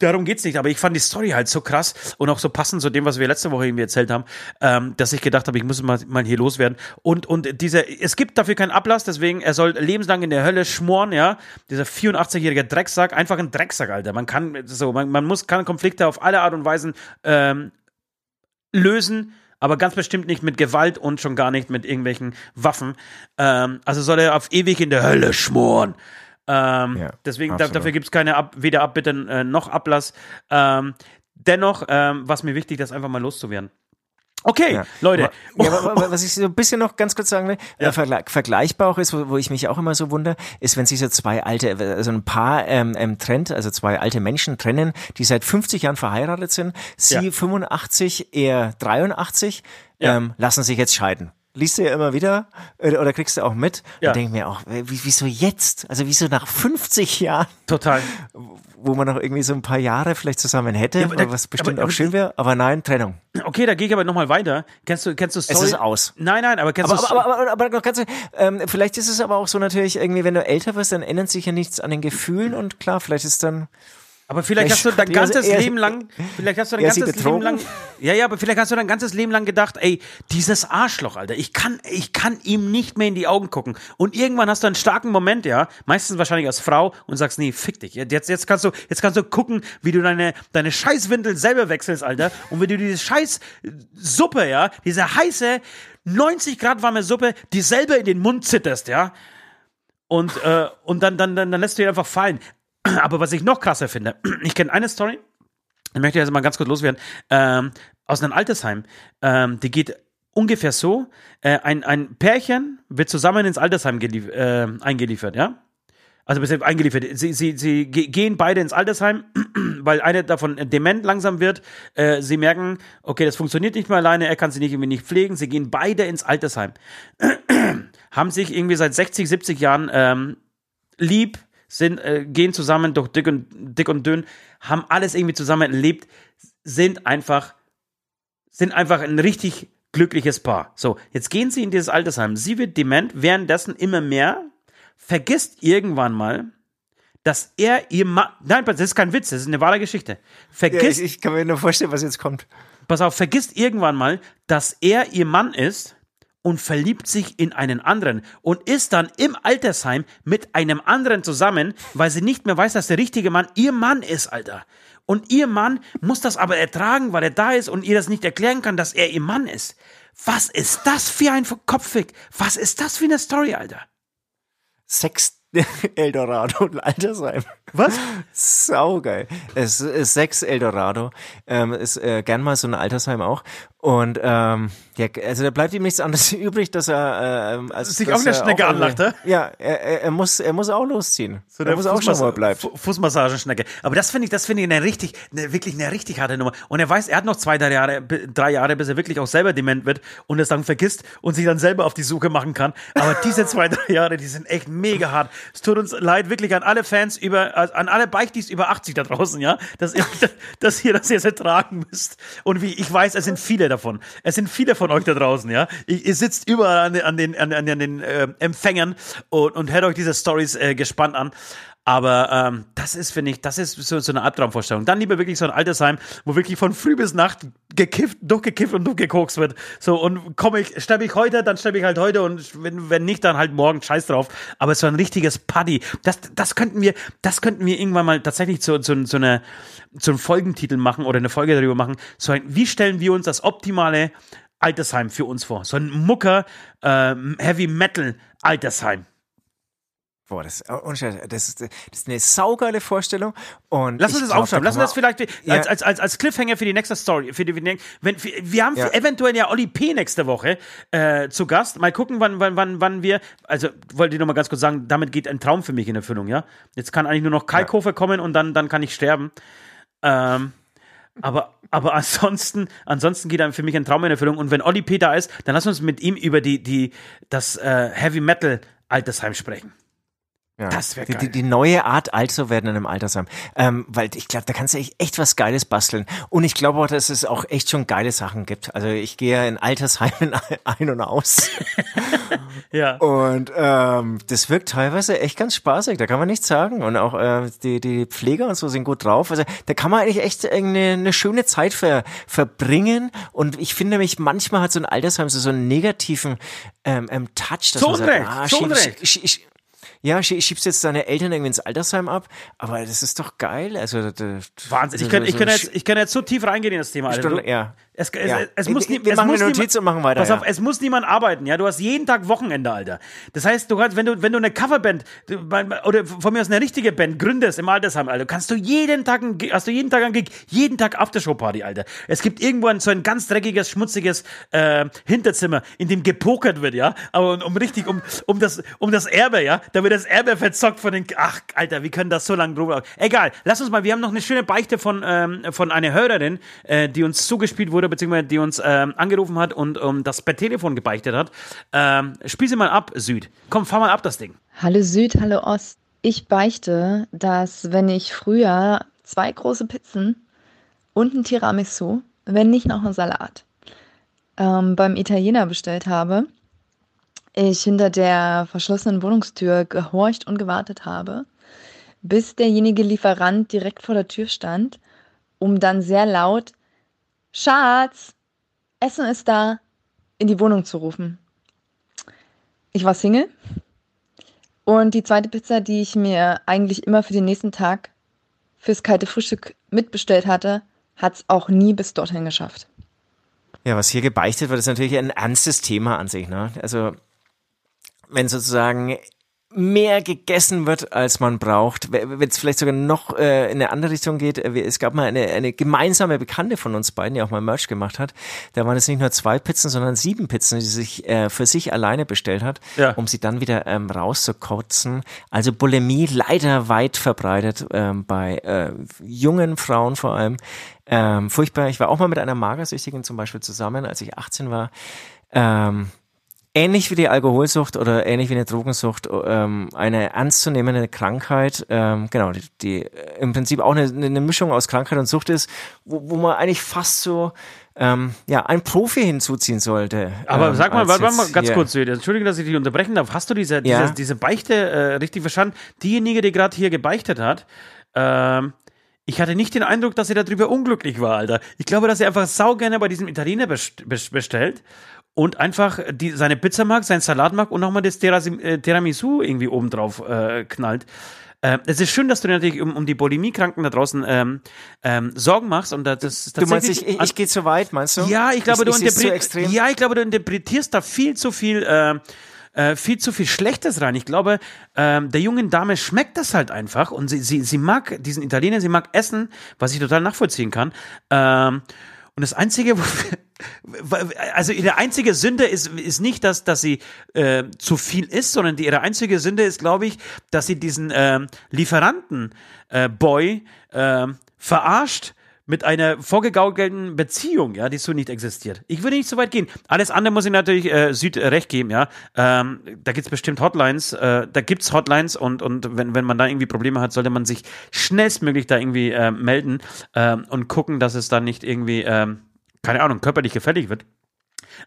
Darum geht's nicht, aber ich fand die Story halt so krass und auch so passend zu dem, was wir letzte Woche irgendwie erzählt haben, ähm, dass ich gedacht habe, ich muss mal, mal hier loswerden. Und, und dieser, es gibt dafür keinen Ablass, deswegen, er soll lebenslang in der Hölle schmoren, ja. Dieser 84-jährige Drecksack, einfach ein Drecksack, Alter. Man kann, so, man, man muss, kann Konflikte auf alle Art und Weisen, ähm, lösen, aber ganz bestimmt nicht mit Gewalt und schon gar nicht mit irgendwelchen Waffen. Ähm, also soll er auf ewig in der Hölle schmoren. Ähm, Ja, deswegen, absolut. dafür gibt es keine Ab weder Abbitte äh, noch Ablass. Ähm, dennoch, ähm, was mir wichtig, das einfach mal loszuwerden. Okay, Ja. Leute. Ja, aber, was ich so ein bisschen noch ganz kurz sagen will, äh, vergle vergleichbar auch ist, wo, wo ich mich auch immer so wundere, ist, wenn sich so zwei alte, also ein Paar ähm, ähm, trennt, also zwei alte Menschen trennen, die seit 50 Jahren verheiratet sind, sie Ja. 85, er 83, Ja. ähm, lassen sich jetzt scheiden. Liest du ja immer wieder äh, oder kriegst du auch mit Ja. und denke mir auch, wie, wieso jetzt? Also wieso nach 50 Jahren, Total. wo man noch irgendwie so ein paar Jahre vielleicht zusammen hätte, aber da- was bestimmt aber- auch schön wäre, aber nein, Trennung. Okay, da gehe ich aber nochmal weiter. Kennst du, kennst du Story? ist aus. Nein, nein, aber kennst Aber, du aber, aber, aber, aber noch ganz, ähm, vielleicht ist es aber auch so natürlich irgendwie, wenn du älter wirst, dann ändert sich ja nichts an den Gefühlen und klar, vielleicht ist dann Aber vielleicht hast du dein ganzes er- Leben lang, vielleicht hast du dein ganzes Leben lang, ja, ja, aber vielleicht hast du dein ganzes Leben lang gedacht, ey, dieses Arschloch, Alter, ich kann, ich kann ihm nicht mehr in die Augen gucken. Und irgendwann hast du einen starken Moment, ja, meistens wahrscheinlich als Frau und sagst, nee, fick dich. Jetzt, jetzt kannst du, jetzt kannst du gucken, wie du deine, deine Scheißwindel selber wechselst, Alter, und wie du diese scheiß Suppe, ja, diese heiße, 90 Grad warme Suppe, die selber in den Mund zitterst, ja. Und, äh, und dann, dann, dann, dann lässt du ihn einfach fallen. Aber was ich noch krasser finde, *clears throat* ich kenne eine Story, ich möchte jetzt mal ganz kurz loswerden, ähm, aus einem Altersheim. Ähm, die geht ungefähr so: äh, ein, ein Pärchen wird zusammen ins Altersheim äh, eingeliefert, ja? Also eingeliefert. Sie, sie, sie ge- gehen beide ins Altersheim, *clears throat* weil eine davon dement langsam wird. Äh, sie merken, okay, das funktioniert nicht mehr alleine, er kann sie nicht irgendwie nicht pflegen. Sie gehen beide ins Altersheim. *clears throat* Haben sich irgendwie seit 60, 70 Jahren ähm, lieb, sind, äh, gehen zusammen durch dick und, dick und dünn, haben alles irgendwie zusammen erlebt, sind einfach, sind einfach ein richtig glückliches Paar. So, jetzt gehen sie in dieses Altersheim. Sie wird dement, währenddessen immer mehr, vergisst irgendwann mal, dass er ihr Mann, nein, das ist kein Witz, das ist eine wahre Geschichte. Ja, Vergisst, ich, ich kann mir nur vorstellen, was jetzt kommt. pass auf, vergisst irgendwann mal, dass er ihr Mann ist und verliebt sich in einen anderen und ist dann im Altersheim mit einem anderen zusammen, weil sie nicht mehr weiß, dass der richtige Mann ihr Mann ist, Alter. Und ihr Mann muss das aber ertragen, weil er da ist und ihr das nicht erklären kann, dass er ihr Mann ist. Was ist das für ein Kopfweg? Was ist das für eine Story, Alter? Sex *laughs* Eldorado und Altersheim. Was? Saugeil. Es ist Sex Eldorado. Ähm, ist äh, gern mal so ein Altersheim auch. Und ähm, ja, also da bleibt ihm nichts anderes *laughs* übrig, dass er äh, als Sich auch eine Schnecke anlacht, hä? Ja, er, er, er muss er muss auch losziehen. So er muss auch schon mal bleibt. Fu- Fußmassagenschnecke. Aber das finde ich, das finde ich eine richtig, eine, wirklich eine richtig harte Nummer. Und er weiß, er hat noch zwei, drei Jahre, drei Jahre, bis er wirklich auch selber dement wird und es dann vergisst und sich dann selber auf die Suche machen kann. Aber diese zwei, *laughs* drei Jahre, die sind echt mega hart. Es tut uns leid, wirklich an alle Fans über, also an alle Beichtis über 80 da draußen, ja, dass ihr, *laughs* dass ihr das jetzt ertragen müsst. Und wie ich weiß, es sind viele davon. Es sind viele von euch da draußen, ja. Ihr, ihr sitzt überall an den, an den, an, an den äh, Empfängern und, und hört euch diese Stories äh, gespannt an. Aber ähm, das ist, finde ich, das ist so, so eine Albtraumvorstellung. Dann lieber wirklich so ein Altersheim, wo wirklich von früh bis Nacht gekifft, durchgekifft und durchgekokst wird. So, und komme ich, sterbe ich heute, dann sterbe ich halt heute und wenn, wenn nicht, dann halt morgen, scheiß drauf. Aber so ein richtiges Paddy, das, das könnten wir, das könnten wir irgendwann mal tatsächlich zu, zu, zu einer, zu einem Folgentitel machen oder eine Folge darüber machen. So ein, wie stellen wir uns das optimale Altersheim für uns vor? So ein Mucker, ähm, Heavy Metal Altersheim. Boah, das, oh, das, ist, das ist eine saugeile Vorstellung. Und Lass uns das aufschreiben. Lass uns das vielleicht Ja. als, als, als, als Cliffhanger für die nächste Story. Für die, wenn, für, wir haben Ja. eventuell ja Olli P. nächste Woche äh, zu Gast. Mal gucken, wann, wann, wann, wann wir. Also wollte ich noch mal ganz kurz sagen, damit geht ein Traum für mich in Erfüllung. Ja, jetzt kann eigentlich nur noch Kalkofe kommen und dann, dann kann ich sterben. Ähm, aber, aber *laughs* ansonsten, ansonsten geht dann für mich ein Traum in Erfüllung. Und wenn Olli P. da ist, dann lass uns mit ihm über die, die, das äh, Heavy Metal Altersheim sprechen. Ja. Das wär die, geil. die, die neue Art alt zu werden in einem Altersheim. Ähm, weil ich glaube, da kannst du echt, echt was Geiles basteln. Und ich glaube auch, dass es auch echt schon geile Sachen gibt. Also ich gehe ja in Altersheimen *laughs* ein und aus. *laughs* Ja. Und ähm, das wirkt teilweise echt ganz spaßig, da kann man nichts sagen. Und auch äh, die, die Pfleger und so sind gut drauf. Also da kann man eigentlich echt eine, eine schöne Zeit ver, verbringen. Und ich finde nämlich, manchmal hat so ein Altersheim so, so einen negativen ähm, ähm, Touch. Dass Zu man sagt, ah, schieb- schieb- schieb- ja, schie- schiebst jetzt deine Eltern irgendwie ins Altersheim ab, aber das ist doch geil. Also Wahnsinn. Ich könnte, ich so eine jetzt, ich könnte jetzt so tief reingehen in das Thema. Alter. Du- ja. Es, es, Ja. es, Wir- muss nie, wir es machen muss eine Notiz niemand- und machen weiter, Pass auf, ja. es muss niemand arbeiten. Ja, du hast jeden Tag Wochenende, Alter. Das heißt, du kannst, wenn du, wenn du eine Coverband oder von mir aus eine richtige Band gründest im Altersheim, Alter, kannst du jeden Tag, ein, hast du jeden Tag einen Gig, jeden Tag Aftershow-Party, Alter. Es gibt irgendwo ein, so ein ganz dreckiges, schmutziges äh, Hinterzimmer, in dem gepokert wird, ja. Aber um, um richtig, um, um das, um das Erbe, ja. Da wird das Erbe verzockt von den. Ach, Alter, wie können das so lange drüber? Egal, lass uns mal. Wir haben noch eine schöne Beichte von ähm, von einer Hörerin, äh, die uns zugespielt wurde, beziehungsweise die uns ähm, angerufen hat und um, das per Telefon gebeichtet hat. Ähm, spiel sie mal ab, Süd. Komm, fahr mal ab das Ding. Hallo Süd, hallo Ost. Ich beichte, dass wenn ich früher zwei große Pizzen und ein Tiramisu, wenn nicht noch ein Salat, ähm, beim Italiener bestellt habe, ich hinter der verschlossenen Wohnungstür gehorcht und gewartet habe, bis derjenige Lieferant direkt vor der Tür stand, um dann sehr laut Schatz, Essen ist da, in die Wohnung zu rufen. Ich war Single und die zweite Pizza, die ich mir eigentlich immer für den nächsten Tag fürs kalte Frühstück mitbestellt hatte, hat es auch nie bis dorthin geschafft. Ja, was hier gebeichtet wird, ist natürlich ein ernstes Thema an sich. Ne? Also wenn sozusagen mehr gegessen wird, als man braucht, wenn es vielleicht sogar noch äh, in eine andere Richtung geht. äh, Es gab mal eine, eine gemeinsame Bekannte von uns beiden, die auch mal Merch gemacht hat. Da waren es nicht nur zwei Pizzen, sondern sieben Pizzen, die sie sich äh, für sich alleine bestellt hat, Ja. um sie dann wieder ähm, rauszukotzen. Also Bulimie leider weit verbreitet ähm, bei äh, jungen Frauen vor allem. Ähm, furchtbar. Ich war auch mal mit einer Magersüchtigen zum Beispiel zusammen, als ich 18 war. Ähm, ähnlich wie die Alkoholsucht oder ähnlich wie eine Drogensucht, ähm, eine ernstzunehmende Krankheit, ähm, genau, die, die äh, im Prinzip auch eine, eine Mischung aus Krankheit und Sucht ist, wo, wo man eigentlich fast so ähm, ja, ein Profi hinzuziehen sollte. Aber ähm, sag mal, warte mal ganz hier- kurz, Süd. Entschuldige, dass ich dich unterbrechen darf. Hast du diese, Ja. diese, diese Beichte äh, richtig verstanden? Diejenige, die gerade hier gebeichtet hat, ähm, ich hatte nicht den Eindruck, dass er darüber unglücklich war, Alter. Ich glaube, dass er einfach saugerne bei diesem Italiener best bestellt und einfach die, seine Pizza mag, seinen Salat mag und nochmal das äh, Tiramisu irgendwie obendrauf äh, knallt. Äh, es ist schön, dass du natürlich um, um die Bulimie-Kranken da draußen ähm, ähm, Sorgen machst und das ist Du meinst, ich, ich, ich gehe zu weit, meinst du? Ja, ich glaube, ich, du extrem. ja, ich glaube, du interpretierst da viel zu viel. Äh, äh, viel zu viel Schlechtes rein. Ich glaube, ähm, der jungen Dame schmeckt das halt einfach und sie, sie, sie mag diesen Italiener, sie mag Essen, was ich total nachvollziehen kann. Ähm, und das Einzige, also ihre einzige Sünde ist, ist nicht, dass, dass sie äh, zu viel isst, sondern die, ihre einzige Sünde ist, glaube ich, dass sie diesen äh, Lieferanten-Boy äh, verarscht mit einer vorgegaukelten Beziehung, ja, die so nicht existiert. Ich würde nicht so weit gehen. Alles andere muss ich natürlich äh, Süd recht geben, ja. Ähm, da gibt's bestimmt Hotlines, äh, da gibt's Hotlines und, und wenn, wenn man da irgendwie Probleme hat, sollte man sich schnellstmöglich da irgendwie äh, melden äh, und gucken, dass es dann nicht irgendwie, äh, keine Ahnung, körperlich gefällig wird.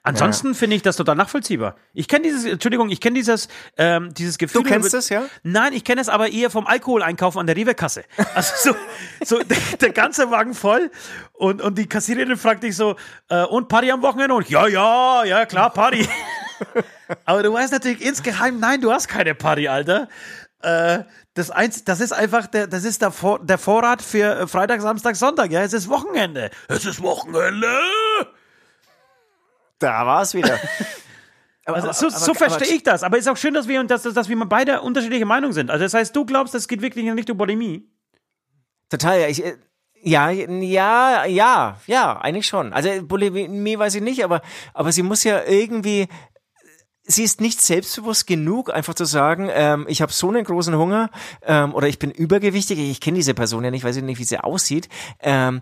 Ansonsten ja. finde ich das total nachvollziehbar. Ich kenne dieses, Entschuldigung, ich kenne dieses, ähm, dieses Gefühl. Du kennst es, ja? Nein, ich kenne es aber eher vom Alkoholeinkaufen an der Rewe-Kasse. *laughs* Also so, so der, der, ganze Wagen voll und, und die Kassiererin fragt dich so, äh, und Party am Wochenende? Und ja, ja, ja, klar, Party. *laughs* aber du weißt natürlich insgeheim, nein, du hast keine Party, Alter. Äh, das, eins, das ist einfach der, das ist der, Vor, der Vorrat für Freitag, Samstag, Sonntag. Ja, es ist Wochenende. Es ist Wochenende. Da war es wieder. *laughs* Aber, also, so, aber, so verstehe ich das. Aber es ist auch schön, dass wir, dass, dass wir beide unterschiedliche Meinungen sind. Also das heißt, du glaubst, es geht wirklich in Richtung Bulimie? Total, ja. Ich, äh, ja, ja, ja, ja, eigentlich schon. Also Bulimie weiß ich nicht, aber, aber sie muss ja irgendwie sie ist nicht selbstbewusst genug, einfach zu sagen, ähm, ich habe so einen großen Hunger ähm, oder ich bin übergewichtig. Ich kenne diese Person ja nicht, weiß ich nicht, wie sie aussieht. Ähm,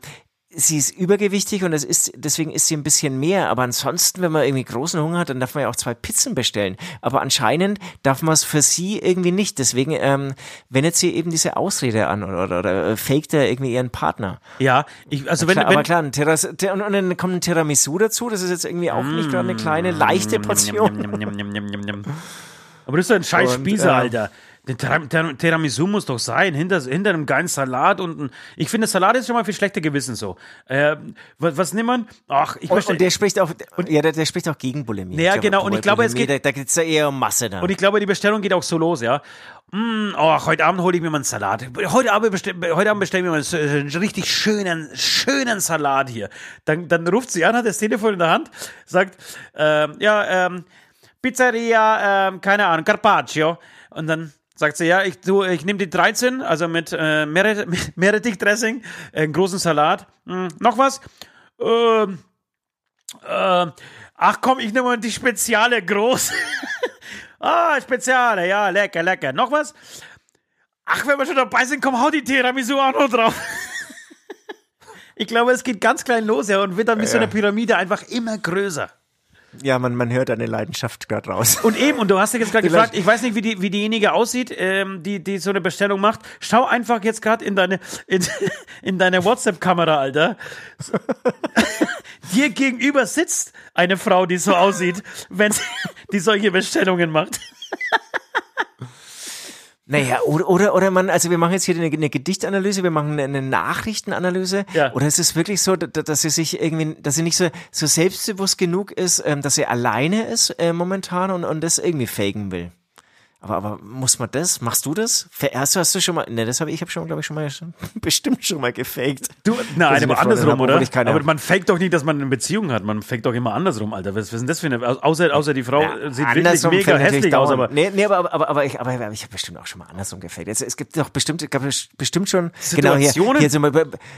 sie ist übergewichtig und es ist, deswegen ist sie ein bisschen mehr. Aber ansonsten, wenn man irgendwie großen Hunger hat, dann darf man ja auch zwei Pizzen bestellen. Aber anscheinend darf man es für sie irgendwie nicht. Deswegen ähm, wendet sie eben diese Ausrede an oder, oder, oder äh, faked er irgendwie ihren Partner. Ja, ich, also wenn, klar, wenn aber klar, ein Terras, ter, und, und dann kommt ein Tiramisu dazu. Das ist jetzt irgendwie auch nicht gerade eine kleine, leichte Portion. aber das ist doch ein scheiß Spießer, äh, Alter. Der Tiramisu muss doch sein, hinter, hinter einem geilen Salat und ein, ich finde, Salat ist schon mal viel schlechter Gewissen so. Äh, was, was nimmt man? Ach, ich und, und der spricht auch, und, ja, der, der spricht auch gegen Bulimie. Ja, genau, und ich glaube, es geht, da, da geht's ja eher um Masse dann. Und ich glaube, die Bestellung geht auch so los, ja. Mm, oh, heute Abend hole ich mir mal einen Salat. Heute Abend, bestell, heute Abend bestellen wir mal einen richtig schönen, schönen Salat hier. Dann, dann ruft sie an, hat das Telefon in der Hand, sagt, ähm, ja, ähm, Pizzeria, ähm, keine Ahnung, Carpaccio. Und dann Sagt sie, ja, ich, ich nehme die 13, also mit äh, Meerrettich-Dressing, *laughs* äh, einen großen Salat. Hm, noch was? Ähm, äh, ach komm, ich nehme mal die Speziale groß. *laughs* ah, Speziale, ja, lecker, lecker. Noch was? Ach, wenn wir schon dabei sind, komm, hau die Tiramisu auch noch drauf. *laughs* ich glaube, es geht ganz klein los, ja, und wird dann wie ja. so eine Pyramide einfach immer größer. Ja, man, man hört eine Leidenschaft gerade raus. Und eben, und du hast dich jetzt gerade gefragt, ich weiß nicht, wie, die, wie diejenige aussieht, ähm, die, die so eine Bestellung macht. Schau einfach jetzt gerade in deine, in, *laughs* in deine WhatsApp-Kamera, Alter. *laughs* Dir gegenüber sitzt eine Frau, die so aussieht, wenn sie, die solche Bestellungen macht. *laughs* Naja, oder, oder, oder man, also wir machen jetzt hier eine, eine Gedichtanalyse, wir machen eine Nachrichtenanalyse. Ja. Oder ist es wirklich so, dass, dass sie sich irgendwie, dass sie nicht so, so selbstbewusst genug ist, ähm, dass sie alleine ist äh, momentan und, und das irgendwie faken will? Aber, aber muss man das? Machst du das? Hast du, hast du schon mal? Ne, das habe ich, ich habe schon, glaube ich, schon mal *laughs* bestimmt schon mal gefaked. Du, nein, aber andersrum, habe, oder? Aber man faked doch nicht, dass man eine Beziehung hat. Man faked doch immer andersrum, Alter. Was, was ist denn das für eine? Außer, außer die Frau ja, sieht wirklich mega hässlich aus, aber. Nee, nee, aber, aber, aber ich, aber, aber ich habe bestimmt auch schon mal andersrum gefaked. Es, es gibt doch bestimmt, gab bestimmt schon, genau hier, hier so,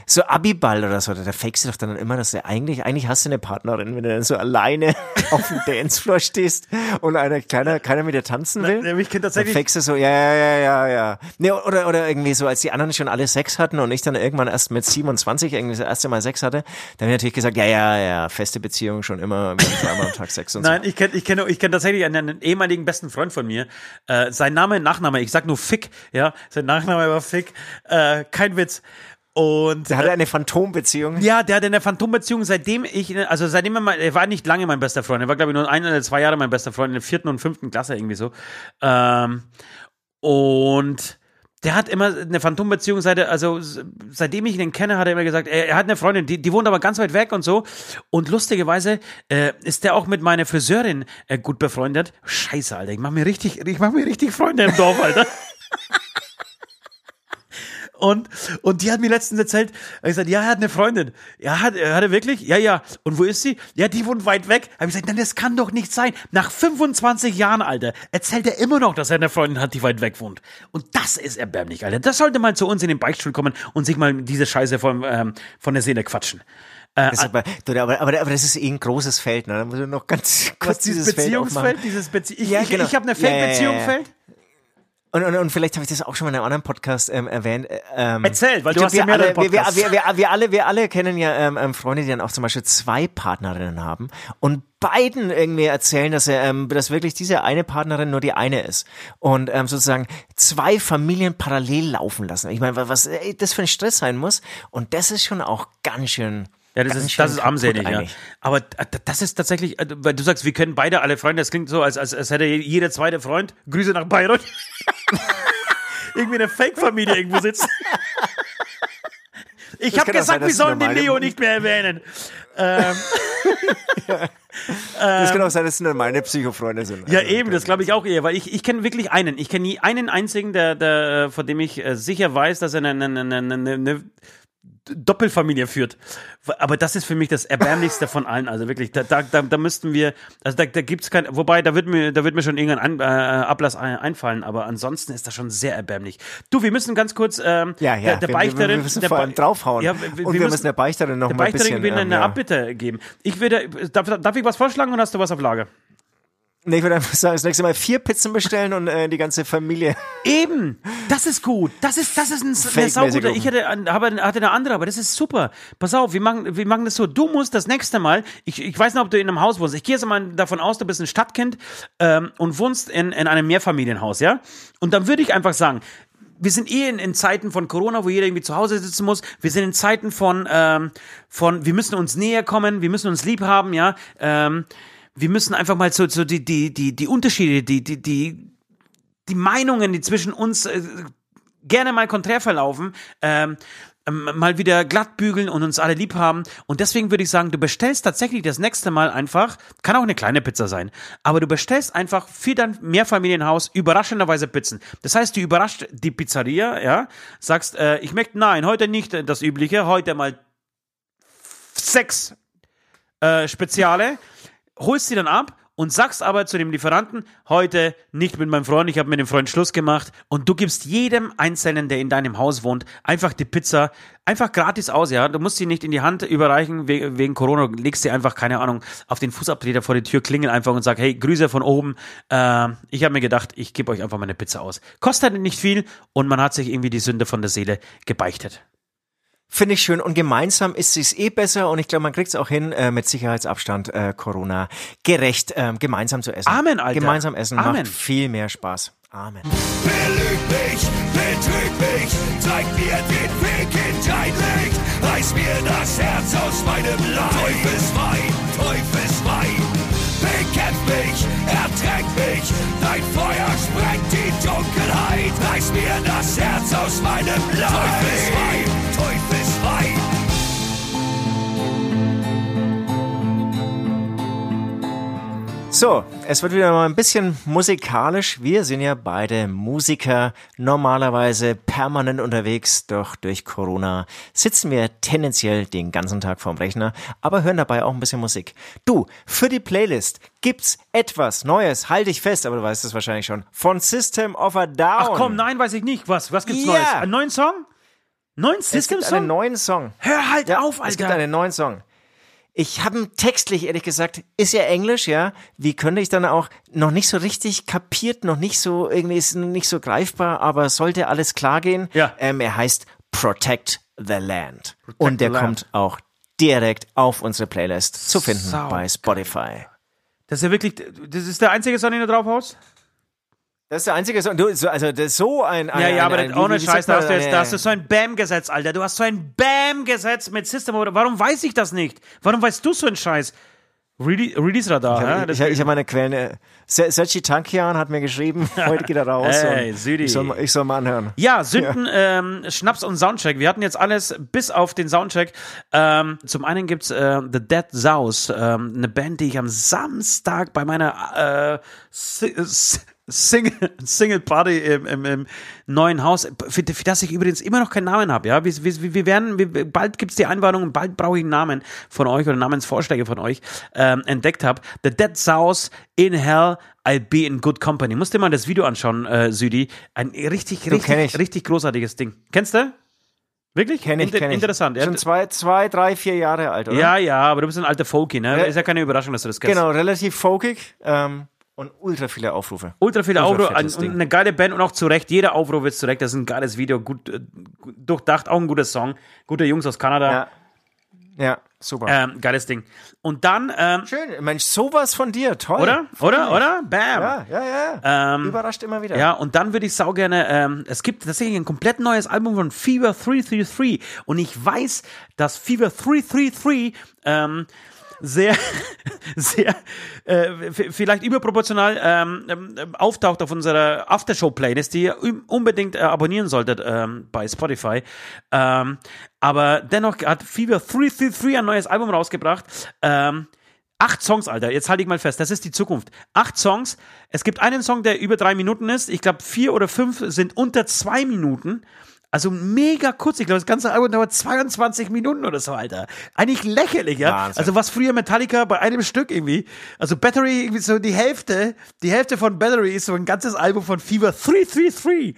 so Abiball oder so, da fakest du doch dann immer, dass du eigentlich, eigentlich hast du eine Partnerin, wenn du dann so alleine *laughs* auf dem Dancefloor stehst und einer, keiner, keiner mit dir tanzen will. Na, kenne tatsächlich. Dann so, ja, ja, ja, ja, ja. Nee, oder, oder irgendwie so, als die anderen schon alle Sex hatten und ich dann irgendwann erst mit 27 irgendwie das erste Mal Sex hatte, dann habe ich natürlich gesagt, ja, ja, ja, feste Beziehung schon immer, zweimal am Tag Sex und Nein, so. ich kenne ich kenn, ich kenn tatsächlich einen, einen ehemaligen besten Freund von mir. Äh, sein Name, Nachname, ich sag nur Fick, ja, sein Nachname war Fick. Äh, kein Witz. Und der hatte eine Phantombeziehung. Ja, der hatte eine Phantombeziehung, seitdem ich, also seitdem er mal, er war nicht lange mein bester Freund, er war glaube ich nur ein oder zwei Jahre mein bester Freund in der vierten und fünften Klasse irgendwie so. Ähm, und der hat immer eine Phantombeziehung, seit er, also seitdem ich ihn kenne, hat er immer gesagt, er, er hat eine Freundin, die, die wohnt aber ganz weit weg und so. Und lustigerweise äh, ist der auch mit meiner Friseurin äh, gut befreundet. Scheiße, Alter, ich mach mir richtig, ich mach mir richtig Freunde im Dorf, Alter. *laughs* Und, und die hat mir letztens erzählt, er hat gesagt, ja, er hat eine Freundin. Ja, hat, hat er wirklich? Ja, ja. Und wo ist sie? Ja, die wohnt weit weg. Hab ich gesagt, nein, das kann doch nicht sein. Nach 25 Jahren, Alter, erzählt er immer noch, dass er eine Freundin hat, die weit weg wohnt. Und das ist erbärmlich, Alter. Das sollte mal zu uns in den Beichtstuhl kommen und sich mal diese Scheiße von, ähm, von der Seele quatschen. Äh, Das ist aber, aber, aber, aber das ist eh ein großes Feld, ne? Da muss ich noch ganz kurz dieses Feld Beziehungsfeld, aufmachen. dieses Bezie ich, Ja, ich, genau. ich habe eine Ja, ja, ja. Feld. Und, und, und vielleicht habe ich das auch schon mal in einem anderen Podcast ähm, erwähnt. Ähm, Erzähl, weil du hast ja mehrere alle, wir, wir, Podcasts. wir, wir, wir, alle, wir alle kennen ja ähm, ähm, Freunde, die dann auch zum Beispiel zwei Partnerinnen haben und beiden irgendwie erzählen, dass er, ähm, dass wirklich diese eine Partnerin nur die eine ist und ähm, sozusagen zwei Familien parallel laufen lassen. Ich meine, was ey, das für ein Stress sein muss und das ist schon auch ganz schön. Ja, das ist, das ist armselig, ja. Aber d- das ist tatsächlich, äh, weil du sagst, wir kennen beide alle Freunde, das klingt so, als, als, als hätte jeder zweite Freund, Grüße nach Bayreuth, *laughs* irgendwie eine Fake-Familie irgendwo sitzt. *laughs* Ich habe gesagt, sein, wir sollen den Leo nicht mehr erwähnen. *laughs* Ähm, Das kann auch sein, dass es nur meine Psychofreunde sind. ja, Also, eben, das glaube ich auch eher, weil ich, ich kenne wirklich einen. Ich kenne nie einen einzigen, der, der, von dem ich äh, sicher weiß, dass er eine, eine, eine, eine Doppelfamilie führt. Aber das ist für mich das Erbärmlichste von allen. Also wirklich, da, da, da, da müssten wir, also da, da gibt's kein, wobei, da wird mir, da wird mir schon irgendein An, äh, Ablass ein, einfallen, aber ansonsten ist das schon sehr erbärmlich. Du, wir müssen ganz kurz, ähm, Ja, ja, der, der wir, Bechterin, wir, müssen der vor allem draufhauen. Ja, wir, und wir, müssen der Beichterin noch der mal ein bisschen... will ähm, eine ja. Abbitte geben. Ich würde, darf, darf ich was vorschlagen oder hast du was auf Lager? Nee, ich würde einfach sagen, das nächste Mal vier Pizzen bestellen und äh, die ganze Familie. Eben, das ist gut. Das ist, das ist ein, eine saugute. Ich hatte, habe, hatte eine andere, aber das ist super. Pass auf, wir machen, wir machen das so. Du musst das nächste Mal, ich, ich weiß nicht, ob du in einem Haus wohnst. Ich gehe jetzt mal davon aus, du bist ein Stadtkind ähm, und wohnst in, in einem Mehrfamilienhaus, ja? Und dann würde ich einfach sagen, wir sind eh in, in Zeiten von Corona, wo jeder irgendwie zu Hause sitzen muss. Wir sind in Zeiten von, ähm, von, wir müssen uns näher kommen, wir müssen uns lieb haben, ja. Ähm, wir müssen einfach mal so, so die, die, die, die Unterschiede, die, die, die, die Meinungen, die zwischen uns äh, gerne mal konträr verlaufen, ähm, ähm, mal wieder glatt bügeln und uns alle lieb haben. Und deswegen würde ich sagen, du bestellst tatsächlich das nächste Mal einfach, kann auch eine kleine Pizza sein, aber du bestellst einfach für dein Mehrfamilienhaus überraschenderweise Pizzen. Das heißt, du überrascht die Pizzeria, ja, sagst, äh, ich möchte, nein, heute nicht das Übliche, heute mal sechs äh, Speziale, holst sie dann ab und sagst aber zu dem Lieferanten, heute nicht mit meinem Freund, ich habe mit dem Freund Schluss gemacht und du gibst jedem Einzelnen, der in deinem Haus wohnt, einfach die Pizza einfach gratis aus, ja. Du musst sie nicht in die Hand überreichen we wegen Corona, legst sie einfach, keine Ahnung, auf den Fußabtreter vor die Tür, klingel einfach und sag, hey, Grüße von oben, äh, ich habe mir gedacht, ich gebe euch einfach meine Pizza aus. Kostet nicht viel und man hat sich irgendwie die Sünde von der Seele gebeichtet. Finde ich schön. Und gemeinsam ist es eh besser und ich glaube, man kriegt es auch hin, äh, mit Sicherheitsabstand äh, Corona gerecht ähm, gemeinsam zu essen. Amen, Alter. Gemeinsam essen Amen. macht viel mehr Spaß. Amen. Belüg mich, betrüg mich, zeig mir den Weg in dein Licht, reiß mir das Herz aus meinem Leib. Teufelswein, Teufelswein, bekämpf mich, ertränk mich, dein Feuer sprengt die Dunkelheit, reiß mir das Herz aus meinem Leib. Teufelswein. So, es wird wieder mal ein bisschen musikalisch. Wir sind ja beide Musiker, normalerweise permanent unterwegs, doch durch Corona sitzen wir tendenziell den ganzen Tag vorm Rechner, aber hören dabei auch ein bisschen Musik. Du, für die Playlist gibt's etwas Neues, halte ich fest, aber du weißt es wahrscheinlich schon, von System of a Down. Ach komm, nein, weiß ich nicht. Was, was gibt's Ja. Neues? Einen neuen Song? Neuen es gibt einen System-Song? neuen Song. Hör halt Ja, auf, Es gibt Alter. einen neuen Song. Ich habe textlich, ehrlich gesagt, ist ja Englisch, ja. Wie könnte ich dann auch noch nicht so richtig kapiert, noch nicht so, irgendwie ist nicht so greifbar, aber sollte alles klar gehen. Ja. Ähm, er heißt Protect the Land. Und der Land. kommt auch direkt auf unsere Playlist zu finden Sau bei Spotify. Das ist ja wirklich, das ist der einzige Song, den du draufhaust? Das ist der einzige Song. Du, so, also das ist so ein, ein Ja, ja, ein, aber ein, das, ohne Scheiß, da hast, du jetzt, da hast du so ein Bam-Gesetz, Alter. Du hast so ein Bam-Gesetz mit System. Warum weiß ich das nicht? Warum weißt du so einen Scheiß? Rele Release Radar, Ich, ja? ich, ich, habe meine Quellen. äh, Se- Sergi Tankian hat mir geschrieben, *laughs* *laughs* heute geht er raus. Ey, Südi. Ich soll, mal- ich soll mal anhören. Ja, Sünden, Ähm, Schnaps und Soundcheck. Wir hatten jetzt alles bis auf den Soundcheck. Ähm, zum einen gibt's äh, The Dead Souse, ähm, eine Band, die ich am Samstag bei meiner äh, Single, *laughs* Single Party im, im, im neuen Haus, für, für das ich übrigens immer noch keinen Namen habe. Ja, wir, wir, wir werden, wir, bald gibt's die Einwarnung, bald brauche ich einen Namen von euch oder Namensvorschläge von euch ähm, entdeckt habe. The Dead Souse in Hell. I'll be in good company. Musst dir mal das Video anschauen, äh, Südi. Ein richtig, richtig, ich. richtig großartiges Ding. Kennst du? Wirklich? Kenn ich, Inter kenn ich. Interessant. Ja, Schon zwei, zwei, drei, vier Jahre alt, oder? ja, ja, aber du bist ein alter Folky, ne? Ist ja keine Überraschung, dass du das kennst. Genau, relativ folkig ähm, und ultra viele Aufrufe. Ultra viele Ultra Aufrufe, ein, eine geile Band und auch zu Recht. Jeder Aufruf ist zu Recht. Das ist ein geiles Video, gut, äh, gut durchdacht, auch ein guter Song. Gute Jungs aus Kanada. Ja, ja super. Ähm, geiles Ding. Und dann, ähm, Schön, Mensch, sowas von dir, toll. oder? Oder? Oder? Bam. Ja, ja, ja. Ähm, Überrascht immer wieder. Ja, und dann würde ich sau gerne, ähm, es gibt tatsächlich ein komplett neues Album von Fever 333 und ich weiß, dass Fever 333 ähm, sehr, *laughs* sehr, äh, vielleicht überproportional ähm, ähm, auftaucht auf unserer Aftershow-Playlist, die ihr un- unbedingt äh, abonnieren solltet ähm, bei Spotify. Ähm, aber dennoch hat Fever 333 ein neues Album rausgebracht. Ähm, Acht Songs, Alter. Jetzt halte ich mal fest. Das ist die Zukunft. Acht Songs. Es gibt einen Song, der über drei Minuten ist. Ich glaube, vier oder fünf sind unter zwei Minuten. Also mega kurz. Ich glaube, das ganze Album dauert 22 Minuten oder so, Alter. Eigentlich lächerlich, ja. Wahnsinn. Also was früher Metallica bei einem Stück irgendwie. Also Battery, irgendwie so die Hälfte, die Hälfte von Battery ist so ein ganzes Album von Fever 333.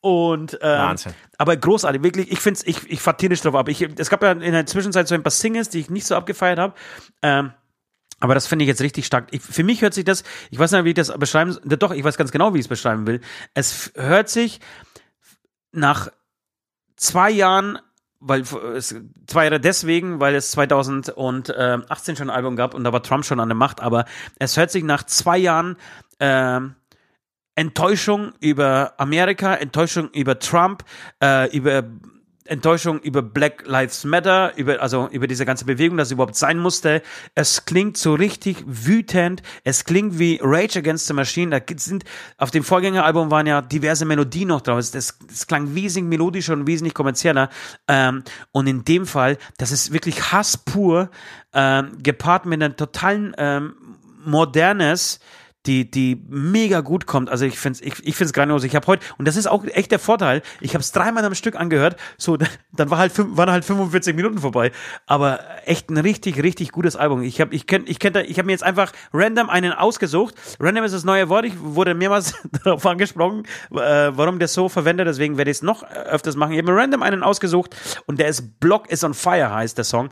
Und ähm, Wahnsinn. aber großartig, wirklich, ich finde ich, ich fahr tierisch drauf ab. Ich, es gab ja in der Zwischenzeit so ein paar Singles, die ich nicht so abgefeiert habe. Ähm, aber das finde ich jetzt richtig stark. Ich, für mich hört sich das, ich weiß nicht, wie ich das beschreiben soll. Doch, ich weiß ganz genau, wie ich es beschreiben will. Es hört sich nach zwei Jahren, weil es zwei Jahre deswegen, weil es 2018 schon ein Album gab und da war Trump schon an der Macht, aber es hört sich nach zwei Jahren ähm, Enttäuschung über Amerika, Enttäuschung über Trump, äh, über Enttäuschung über Black Lives Matter, über, also über diese ganze Bewegung, dass es überhaupt sein musste. Es klingt so richtig wütend. Es klingt wie Rage Against the Machine. Da sind, auf dem Vorgängeralbum waren ja diverse Melodien noch drauf. Das klang wesentlich melodischer und wesentlich kommerzieller. Ähm, und in dem Fall, das ist wirklich Hass pur, ähm, gepaart mit einem totalen, ähm, modernes, die, die mega gut kommt. Also ich finde es ich, ich find's grandios. Ich habe heute, und das ist auch echt der Vorteil, ich habe es dreimal am Stück angehört, so *laughs* dann war halt, waren halt 45 Minuten vorbei. Aber echt ein richtig, richtig gutes Album. Ich habe ich kenn, ich kenn, da- ich hab mir jetzt einfach random einen ausgesucht. Random ist das neue Wort. Ich wurde mehrmals *laughs* darauf angesprochen, äh, warum der so verwendet. Deswegen werde ich es noch öfters machen. Ich habe mir random einen ausgesucht und der ist Block is on Fire heißt der Song.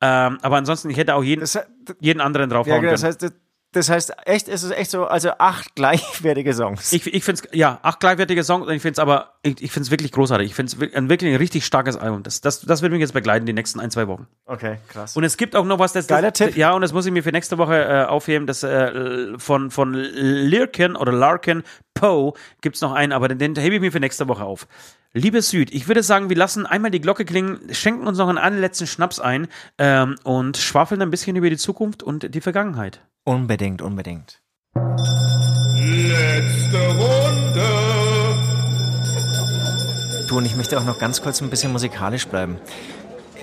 Ähm, aber ansonsten, ich hätte auch jeden, Das, jeden anderen ja, draufhauen genau, können. das heißt, das, heißt, echt, es ist echt so, also acht *laughs* gleichwertige Songs. Ich, ich finde es, ja, acht gleichwertige Songs und ich finde es aber, ich, ich finde es wirklich großartig. Ich finde es ein wirklich ein richtig starkes Album. Das, das, das wird mich jetzt begleiten die nächsten ein, zwei Wochen. okay, krass. Und es gibt auch noch was, das. Geiler das, Tipp. Ja, und das muss ich mir für nächste Woche äh, aufheben. Das äh, von, von Lirkin oder Larkin Poe gibt es noch einen, aber den, den hebe ich mir für nächste Woche auf. Liebe Süd, ich würde sagen, wir lassen einmal die Glocke klingen, schenken uns noch einen allerletzten Schnaps ein ähm, und schwafeln ein bisschen über die Zukunft und die Vergangenheit. Unbedingt, unbedingt. Letzte Runde. Du, und ich möchte auch noch ganz kurz ein bisschen musikalisch bleiben.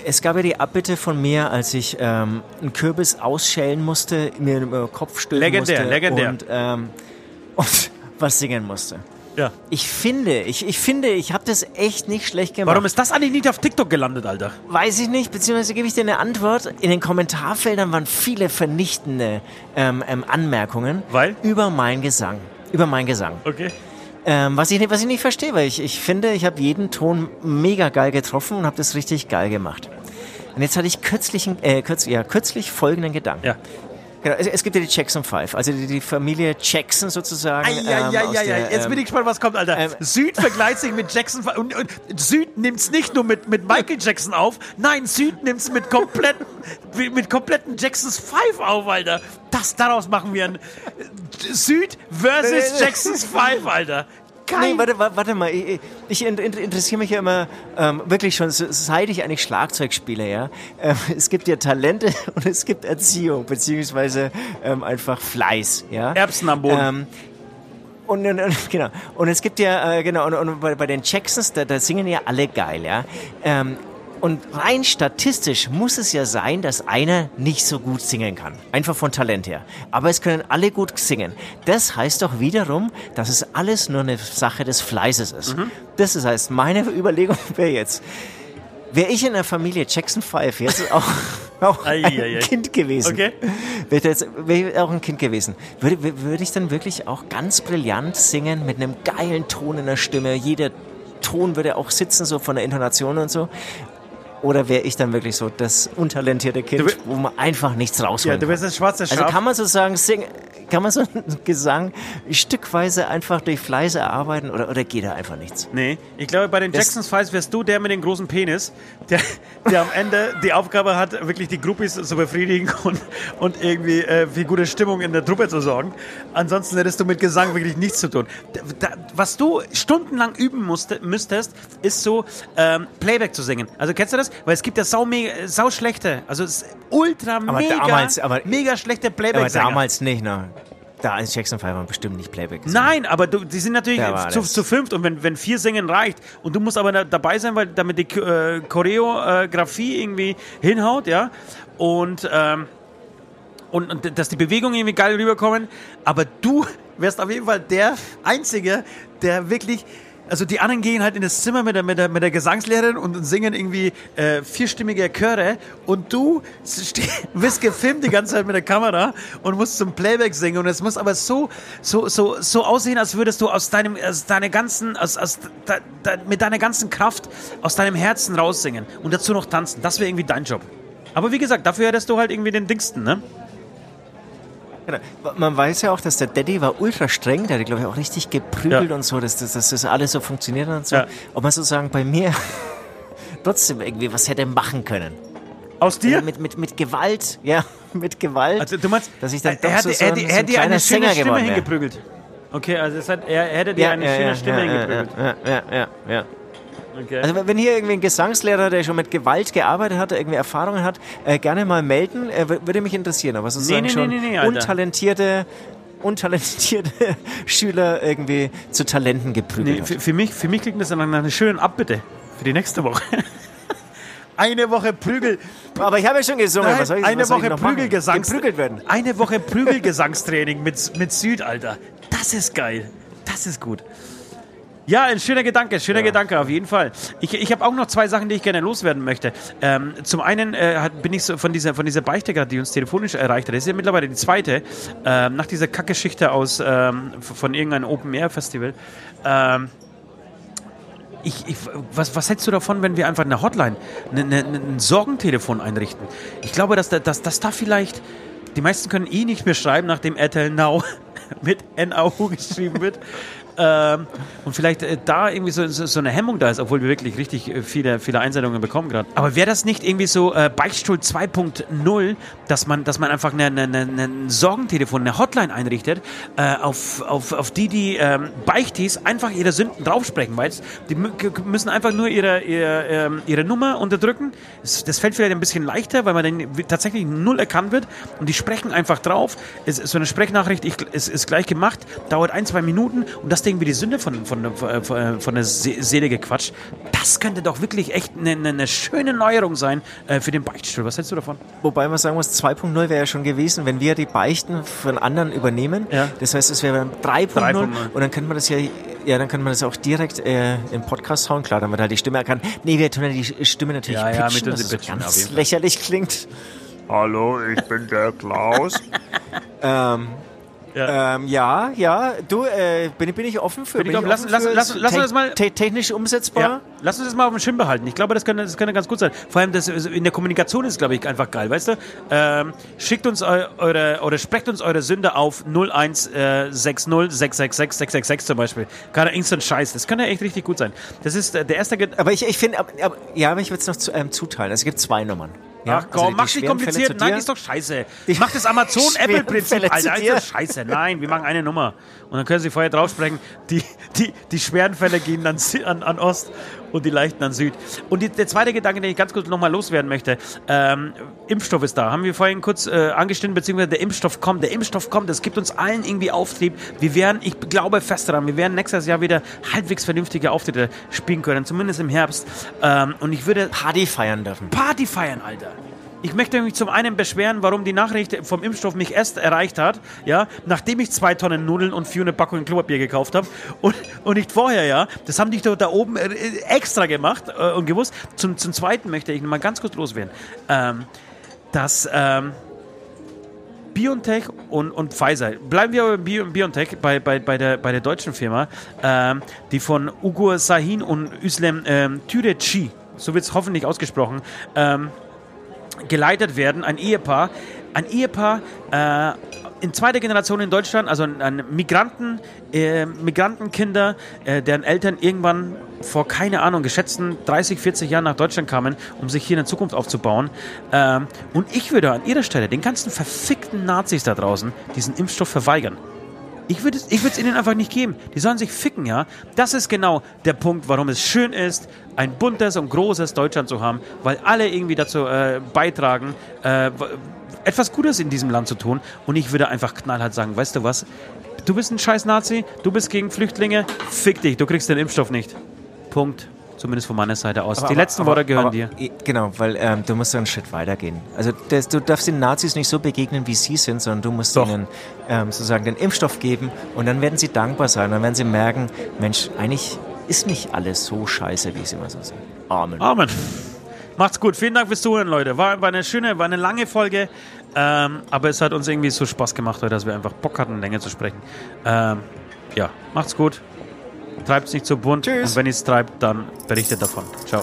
Es gab ja die Abbitte von mir, als ich ähm, einen Kürbis ausschälen musste, mir über den Kopf stülpen Legendär, musste legendär. Und, ähm, *laughs* und was singen musste. Ja. Ich finde, ich, ich finde, ich habe das echt nicht schlecht gemacht. Warum ist das eigentlich nicht auf TikTok gelandet, Alter? Weiß ich nicht, beziehungsweise gebe ich dir eine Antwort. In den Kommentarfeldern waren viele vernichtende ähm, ähm, Anmerkungen Weil? über meinen Gesang. Über meinen Gesang. Okay. Ähm, was, ich, nicht- was ich nicht verstehe, weil ich, ich finde, ich habe jeden Ton mega geil getroffen und habe das richtig geil gemacht. Und jetzt hatte ich kürzlich, äh, kürzlich, ja, kürzlich folgenden Gedanken. Ja. Genau, es, es gibt ja die Jackson Five, also die, die Familie Jackson sozusagen. ähm, aus der, Jetzt bin ähm, ich gespannt, was kommt, Alter. ähm, Süd vergleicht sich mit Jackson und, und Süd nimmt's nicht nur mit, mit Michael Jackson auf, nein, Süd nimmt's mit kompletten, *laughs* mit kompletten Jacksons Five auf, Alter. Das, daraus machen wir ein Süd versus *laughs* Jacksons Five, Alter. Nee, warte, wa- warte mal. Ich, ich in- in- interessiere mich ja immer ähm, wirklich schon, seit ich eigentlich Schlagzeug spiele, ja. Ähm, *laughs* es gibt ja Talente *laughs* und es gibt Erziehung, beziehungsweise ähm, einfach Fleiß, ja. Erbsen am Boden. Ähm, und, und, und *laughs* genau. Und es gibt ja, äh, genau, und, und bei, bei den Jacksons, da, da singen ja alle geil, ja. Ähm, und rein statistisch muss es ja sein, dass einer nicht so gut singen kann. Einfach von Talent her. Aber es können alle gut singen. Das heißt doch wiederum, dass es alles nur eine Sache des Fleißes ist. Das ist, heißt, meine *laughs* Überlegung wäre jetzt, wäre ich in der Familie Jackson 5 jetzt auch, *laughs* auch Ei, ein ei, ei. Kind gewesen. Okay. Wäre jetzt ich auch ein Kind gewesen. Würde, würde ich dann wirklich auch ganz brillant singen mit einem geilen Ton in der Stimme? Jeder Ton würde auch sitzen, so von der Intonation und so. Oder wäre ich dann wirklich so das untalentierte Kind, wo man einfach nichts rausholen Ja, du wirst das schwarze Schaf. Also kann man sozusagen singen, kann man so einen *laughs* Gesang stückweise einfach durch Fleiß erarbeiten oder, oder geht da einfach nichts? Nee, ich glaube, bei den Jacksons Files wärst du der mit dem großen Penis, der, der am Ende die Aufgabe hat, wirklich die Groupies zu befriedigen *laughs* und, und irgendwie äh, für gute Stimmung in der Truppe zu sorgen. Ansonsten hättest du mit Gesang wirklich nichts zu tun. Da, da, was du stundenlang üben musste, müsstest, ist so ähm, Playback zu singen. Also kennst du das? Weil es gibt ja sau, mega, sau schlechte, also ultra mega, damals- aber- mega schlechte Aber Playback-Sänger. damals nicht, ne? Da ist Jackson 5 war bestimmt nicht Playback. Nein, aber du, die sind natürlich zu, das. zu fünft und wenn, wenn vier singen reicht und du musst aber da, dabei sein, weil damit die äh, Choreografie irgendwie hinhaut, ja, und, ähm, und, und dass die Bewegungen irgendwie geil rüberkommen, aber du wärst auf jeden Fall der Einzige, der wirklich also die anderen gehen halt in das Zimmer mit der, mit der, mit der Gesangslehrerin und singen irgendwie äh, vierstimmige Chöre und du *laughs* wirst gefilmt die ganze Zeit mit der Kamera und musst zum Playback singen und es muss aber so so so so aussehen, als würdest du aus deinem aus deiner ganzen aus, aus da, da, mit deiner ganzen Kraft aus deinem Herzen raussingen und dazu noch tanzen. Das wäre irgendwie dein Job. Aber wie gesagt, dafür hättest du halt irgendwie den dicksten, ne? Genau. Man weiß ja auch, dass der Daddy war ultra streng, der hat, glaube ich, auch richtig geprügelt Ja. und so, dass, dass, dass das alles so funktioniert und so. Ja. Ob man sozusagen bei mir *laughs* trotzdem irgendwie was hätte machen können. Aus dir? Also mit, mit, mit Gewalt, ja, *laughs* mit Gewalt. Also du meinst, dass ich dann er hätte, so, so, er so er kleiner eine schöne Sänger Stimme hingeprügelt. Okay, also hat, er, er hätte dir eine schöne Stimme ja, hingeprügelt. ja, ja, ja, ja. Okay. Also wenn hier irgendwie ein Gesangslehrer, der schon mit Gewalt gearbeitet hat, irgendwie Erfahrungen hat, äh, gerne mal melden, äh, wür- würde mich interessieren. Aber sozusagen nee, schon nee, nee, Alter. untalentierte, untalentierte *laughs* Schüler irgendwie zu Talenten geprügelt nee, für, für, mich, für mich klingt das dann nach einer schönen Abbitte für die nächste Woche. *laughs* eine Woche Prügel. Aber ich habe ja schon gesungen. Nein, was soll ich, eine was Woche? Prügelgesangs Geprügelt werden. Eine Woche Prügelgesangstraining mit, mit Süd, Alter. Das ist geil. Das ist gut. Ja, ein schöner Gedanke, schöner Gedanke auf jeden Fall. Ich, ich habe auch noch zwei Sachen, die ich gerne loswerden möchte. Ähm, zum einen äh, bin ich so von dieser, von dieser Beichte gerade, die uns telefonisch erreicht hat. Das ist ja mittlerweile die zweite. Ähm, nach dieser Kackgeschichte aus ähm, von irgendeinem Open-Air-Festival. Ähm, ich, ich, was, was hältst du davon, wenn wir einfach eine Hotline, eine, eine, ein Sorgentelefon einrichten? Ich glaube, dass, da- dass, dass da vielleicht, die meisten können eh nicht mehr schreiben, nachdem RTL Now *laughs* mit NAU geschrieben wird. Ähm, und vielleicht äh, da irgendwie so, so, so eine Hemmung da ist, obwohl wir wirklich richtig äh, viele, viele Einsendungen bekommen gerade. Aber wäre das nicht irgendwie so äh, Beichtstuhl 2.0, dass man, dass man einfach eine, eine, eine, ein Sorgentelefon, eine Hotline einrichtet, äh, auf, auf, auf die die ähm, Beichtis einfach ihre Sünden draufsprechen, weißt Die müssen einfach nur ihre, ihre, ähm, ihre Nummer unterdrücken. Das, das fällt vielleicht ein bisschen leichter, weil man dann tatsächlich null erkannt wird und die sprechen einfach drauf. Es, so eine Sprechnachricht ich, ist, ist gleich gemacht, dauert ein, zwei Minuten und das Ding wie die Sünde von, von, von, von, von der Se- Seele gequatscht. Das könnte doch wirklich echt eine, eine, schöne Neuerung sein äh, für den Beichtstuhl. Was hältst du davon? Wobei man sagen muss, 2.0 wäre ja schon gewesen, wenn wir die Beichten von anderen übernehmen. Ja. Das heißt, es wäre dann 3.0 3.0. und dann könnte man das ja, ja, dann könnte man das auch direkt äh, im Podcast hauen. Klar, dann wird halt die Stimme erkannt. Nee, wir tun ja die Stimme natürlich Ja, ja, pitchen, mit dass pitchen, ganz lächerlich klingt. Hallo, ich bin der Klaus. *laughs* Ähm, Ja. ähm, ja, ja, du, äh, bin, bin ich offen für, Bin ich bin offen. Lass- offen lass- für lass- lass uns das mal- te technisch umsetzbar? Ja, lass uns das mal auf dem Schirm behalten. Ich glaube, das könnte, das könnte ganz gut sein. Vor allem das, in der Kommunikation ist, glaube ich, einfach geil. Weißt du? Ähm, schickt uns eu, eure oder sprecht uns eure Sünde auf 0160 666 666 zum Beispiel. Gerade Instant Scheiß. Das könnte echt richtig gut sein. Das ist äh, der erste. Ge Aber ich, ich finde, ja, aber ich würde es noch zu, ähm, zuteilen. Es gibt zwei Nummern. Ja, Ach also komm, die mach nicht kompliziert. Nein, ist doch scheiße. Die Mach das Amazon-Apple-Prinzip, *laughs* Alter. ist doch scheiße. Nein, wir machen eine Nummer. Und dann können Sie vorher drauf sprechen, die, die, die schweren Fälle gehen an, Sü- an, an Ost und die leichten an Süd. Und die, der zweite Gedanke, den ich ganz kurz nochmal loswerden möchte, ähm, Impfstoff ist da. Haben wir vorhin kurz äh, angestimmt, beziehungsweise der Impfstoff kommt. Der Impfstoff kommt, das gibt uns allen irgendwie Auftrieb. Wir werden, ich glaube fest daran, wir werden nächstes Jahr wieder halbwegs vernünftige Auftritte spielen können, zumindest im Herbst. Ähm, und ich würde Party feiern dürfen. Party feiern, Alter. Ich möchte mich zum einen beschweren, warum die Nachricht vom Impfstoff mich erst erreicht hat, ja, nachdem ich zwei Tonnen Nudeln und vier eine Packung Klopapier gekauft habe und, und nicht vorher, ja. Das haben die da oben äh, extra gemacht äh, und gewusst. Zum, zum Zweiten möchte ich mal ganz kurz loswerden, ähm, dass ähm, BioNTech und, und Pfizer. Bleiben wir bei Bio, BioNTech, bei, bei, bei, der, bei der deutschen Firma, ähm, die von Ugur Sahin und Üslem ähm, Türeci, so wird es hoffentlich ausgesprochen, ähm, geleitet werden, ein Ehepaar, ein Ehepaar äh, in zweiter Generation in Deutschland, also ein Migranten, äh, Migrantenkinder, äh, deren Eltern irgendwann vor, keine Ahnung, geschätzten 30, 40 Jahren nach Deutschland kamen, um sich hier eine Zukunft aufzubauen. Ähm, und ich würde an ihrer Stelle den ganzen verfickten Nazis da draußen diesen Impfstoff verweigern. Ich würde es ich ihnen einfach nicht geben. Die sollen sich ficken, ja. Das ist genau der Punkt, warum es schön ist, ein buntes und großes Deutschland zu haben, weil alle irgendwie dazu äh, beitragen, äh, etwas Gutes in diesem Land zu tun. Und ich würde einfach knallhart sagen, weißt du was? Du bist ein scheiß Nazi, du bist gegen Flüchtlinge, fick dich, du kriegst den Impfstoff nicht. Punkt. Zumindest von meiner Seite aus. Die letzten Worte gehören aber, dir. Genau, weil ähm, du musst einen Schritt weitergehen. Also das, du darfst den Nazis nicht so begegnen, wie sie sind, sondern du musst Doch. ihnen ähm, sozusagen den Impfstoff geben und dann werden sie dankbar sein. Dann werden sie merken, Mensch, eigentlich ist nicht alles so scheiße, wie sie immer so sind. Amen. Amen. Macht's gut. Vielen Dank fürs Zuhören, Leute. War, war eine schöne, war eine lange Folge. Ähm, aber es hat uns irgendwie so Spaß gemacht heute, dass wir einfach Bock hatten, länger zu sprechen. Ähm, ja, macht's gut. Treibt's nicht so bunt. Tschüss. Und wenn ich's treibt, dann berichtet davon. Ciao.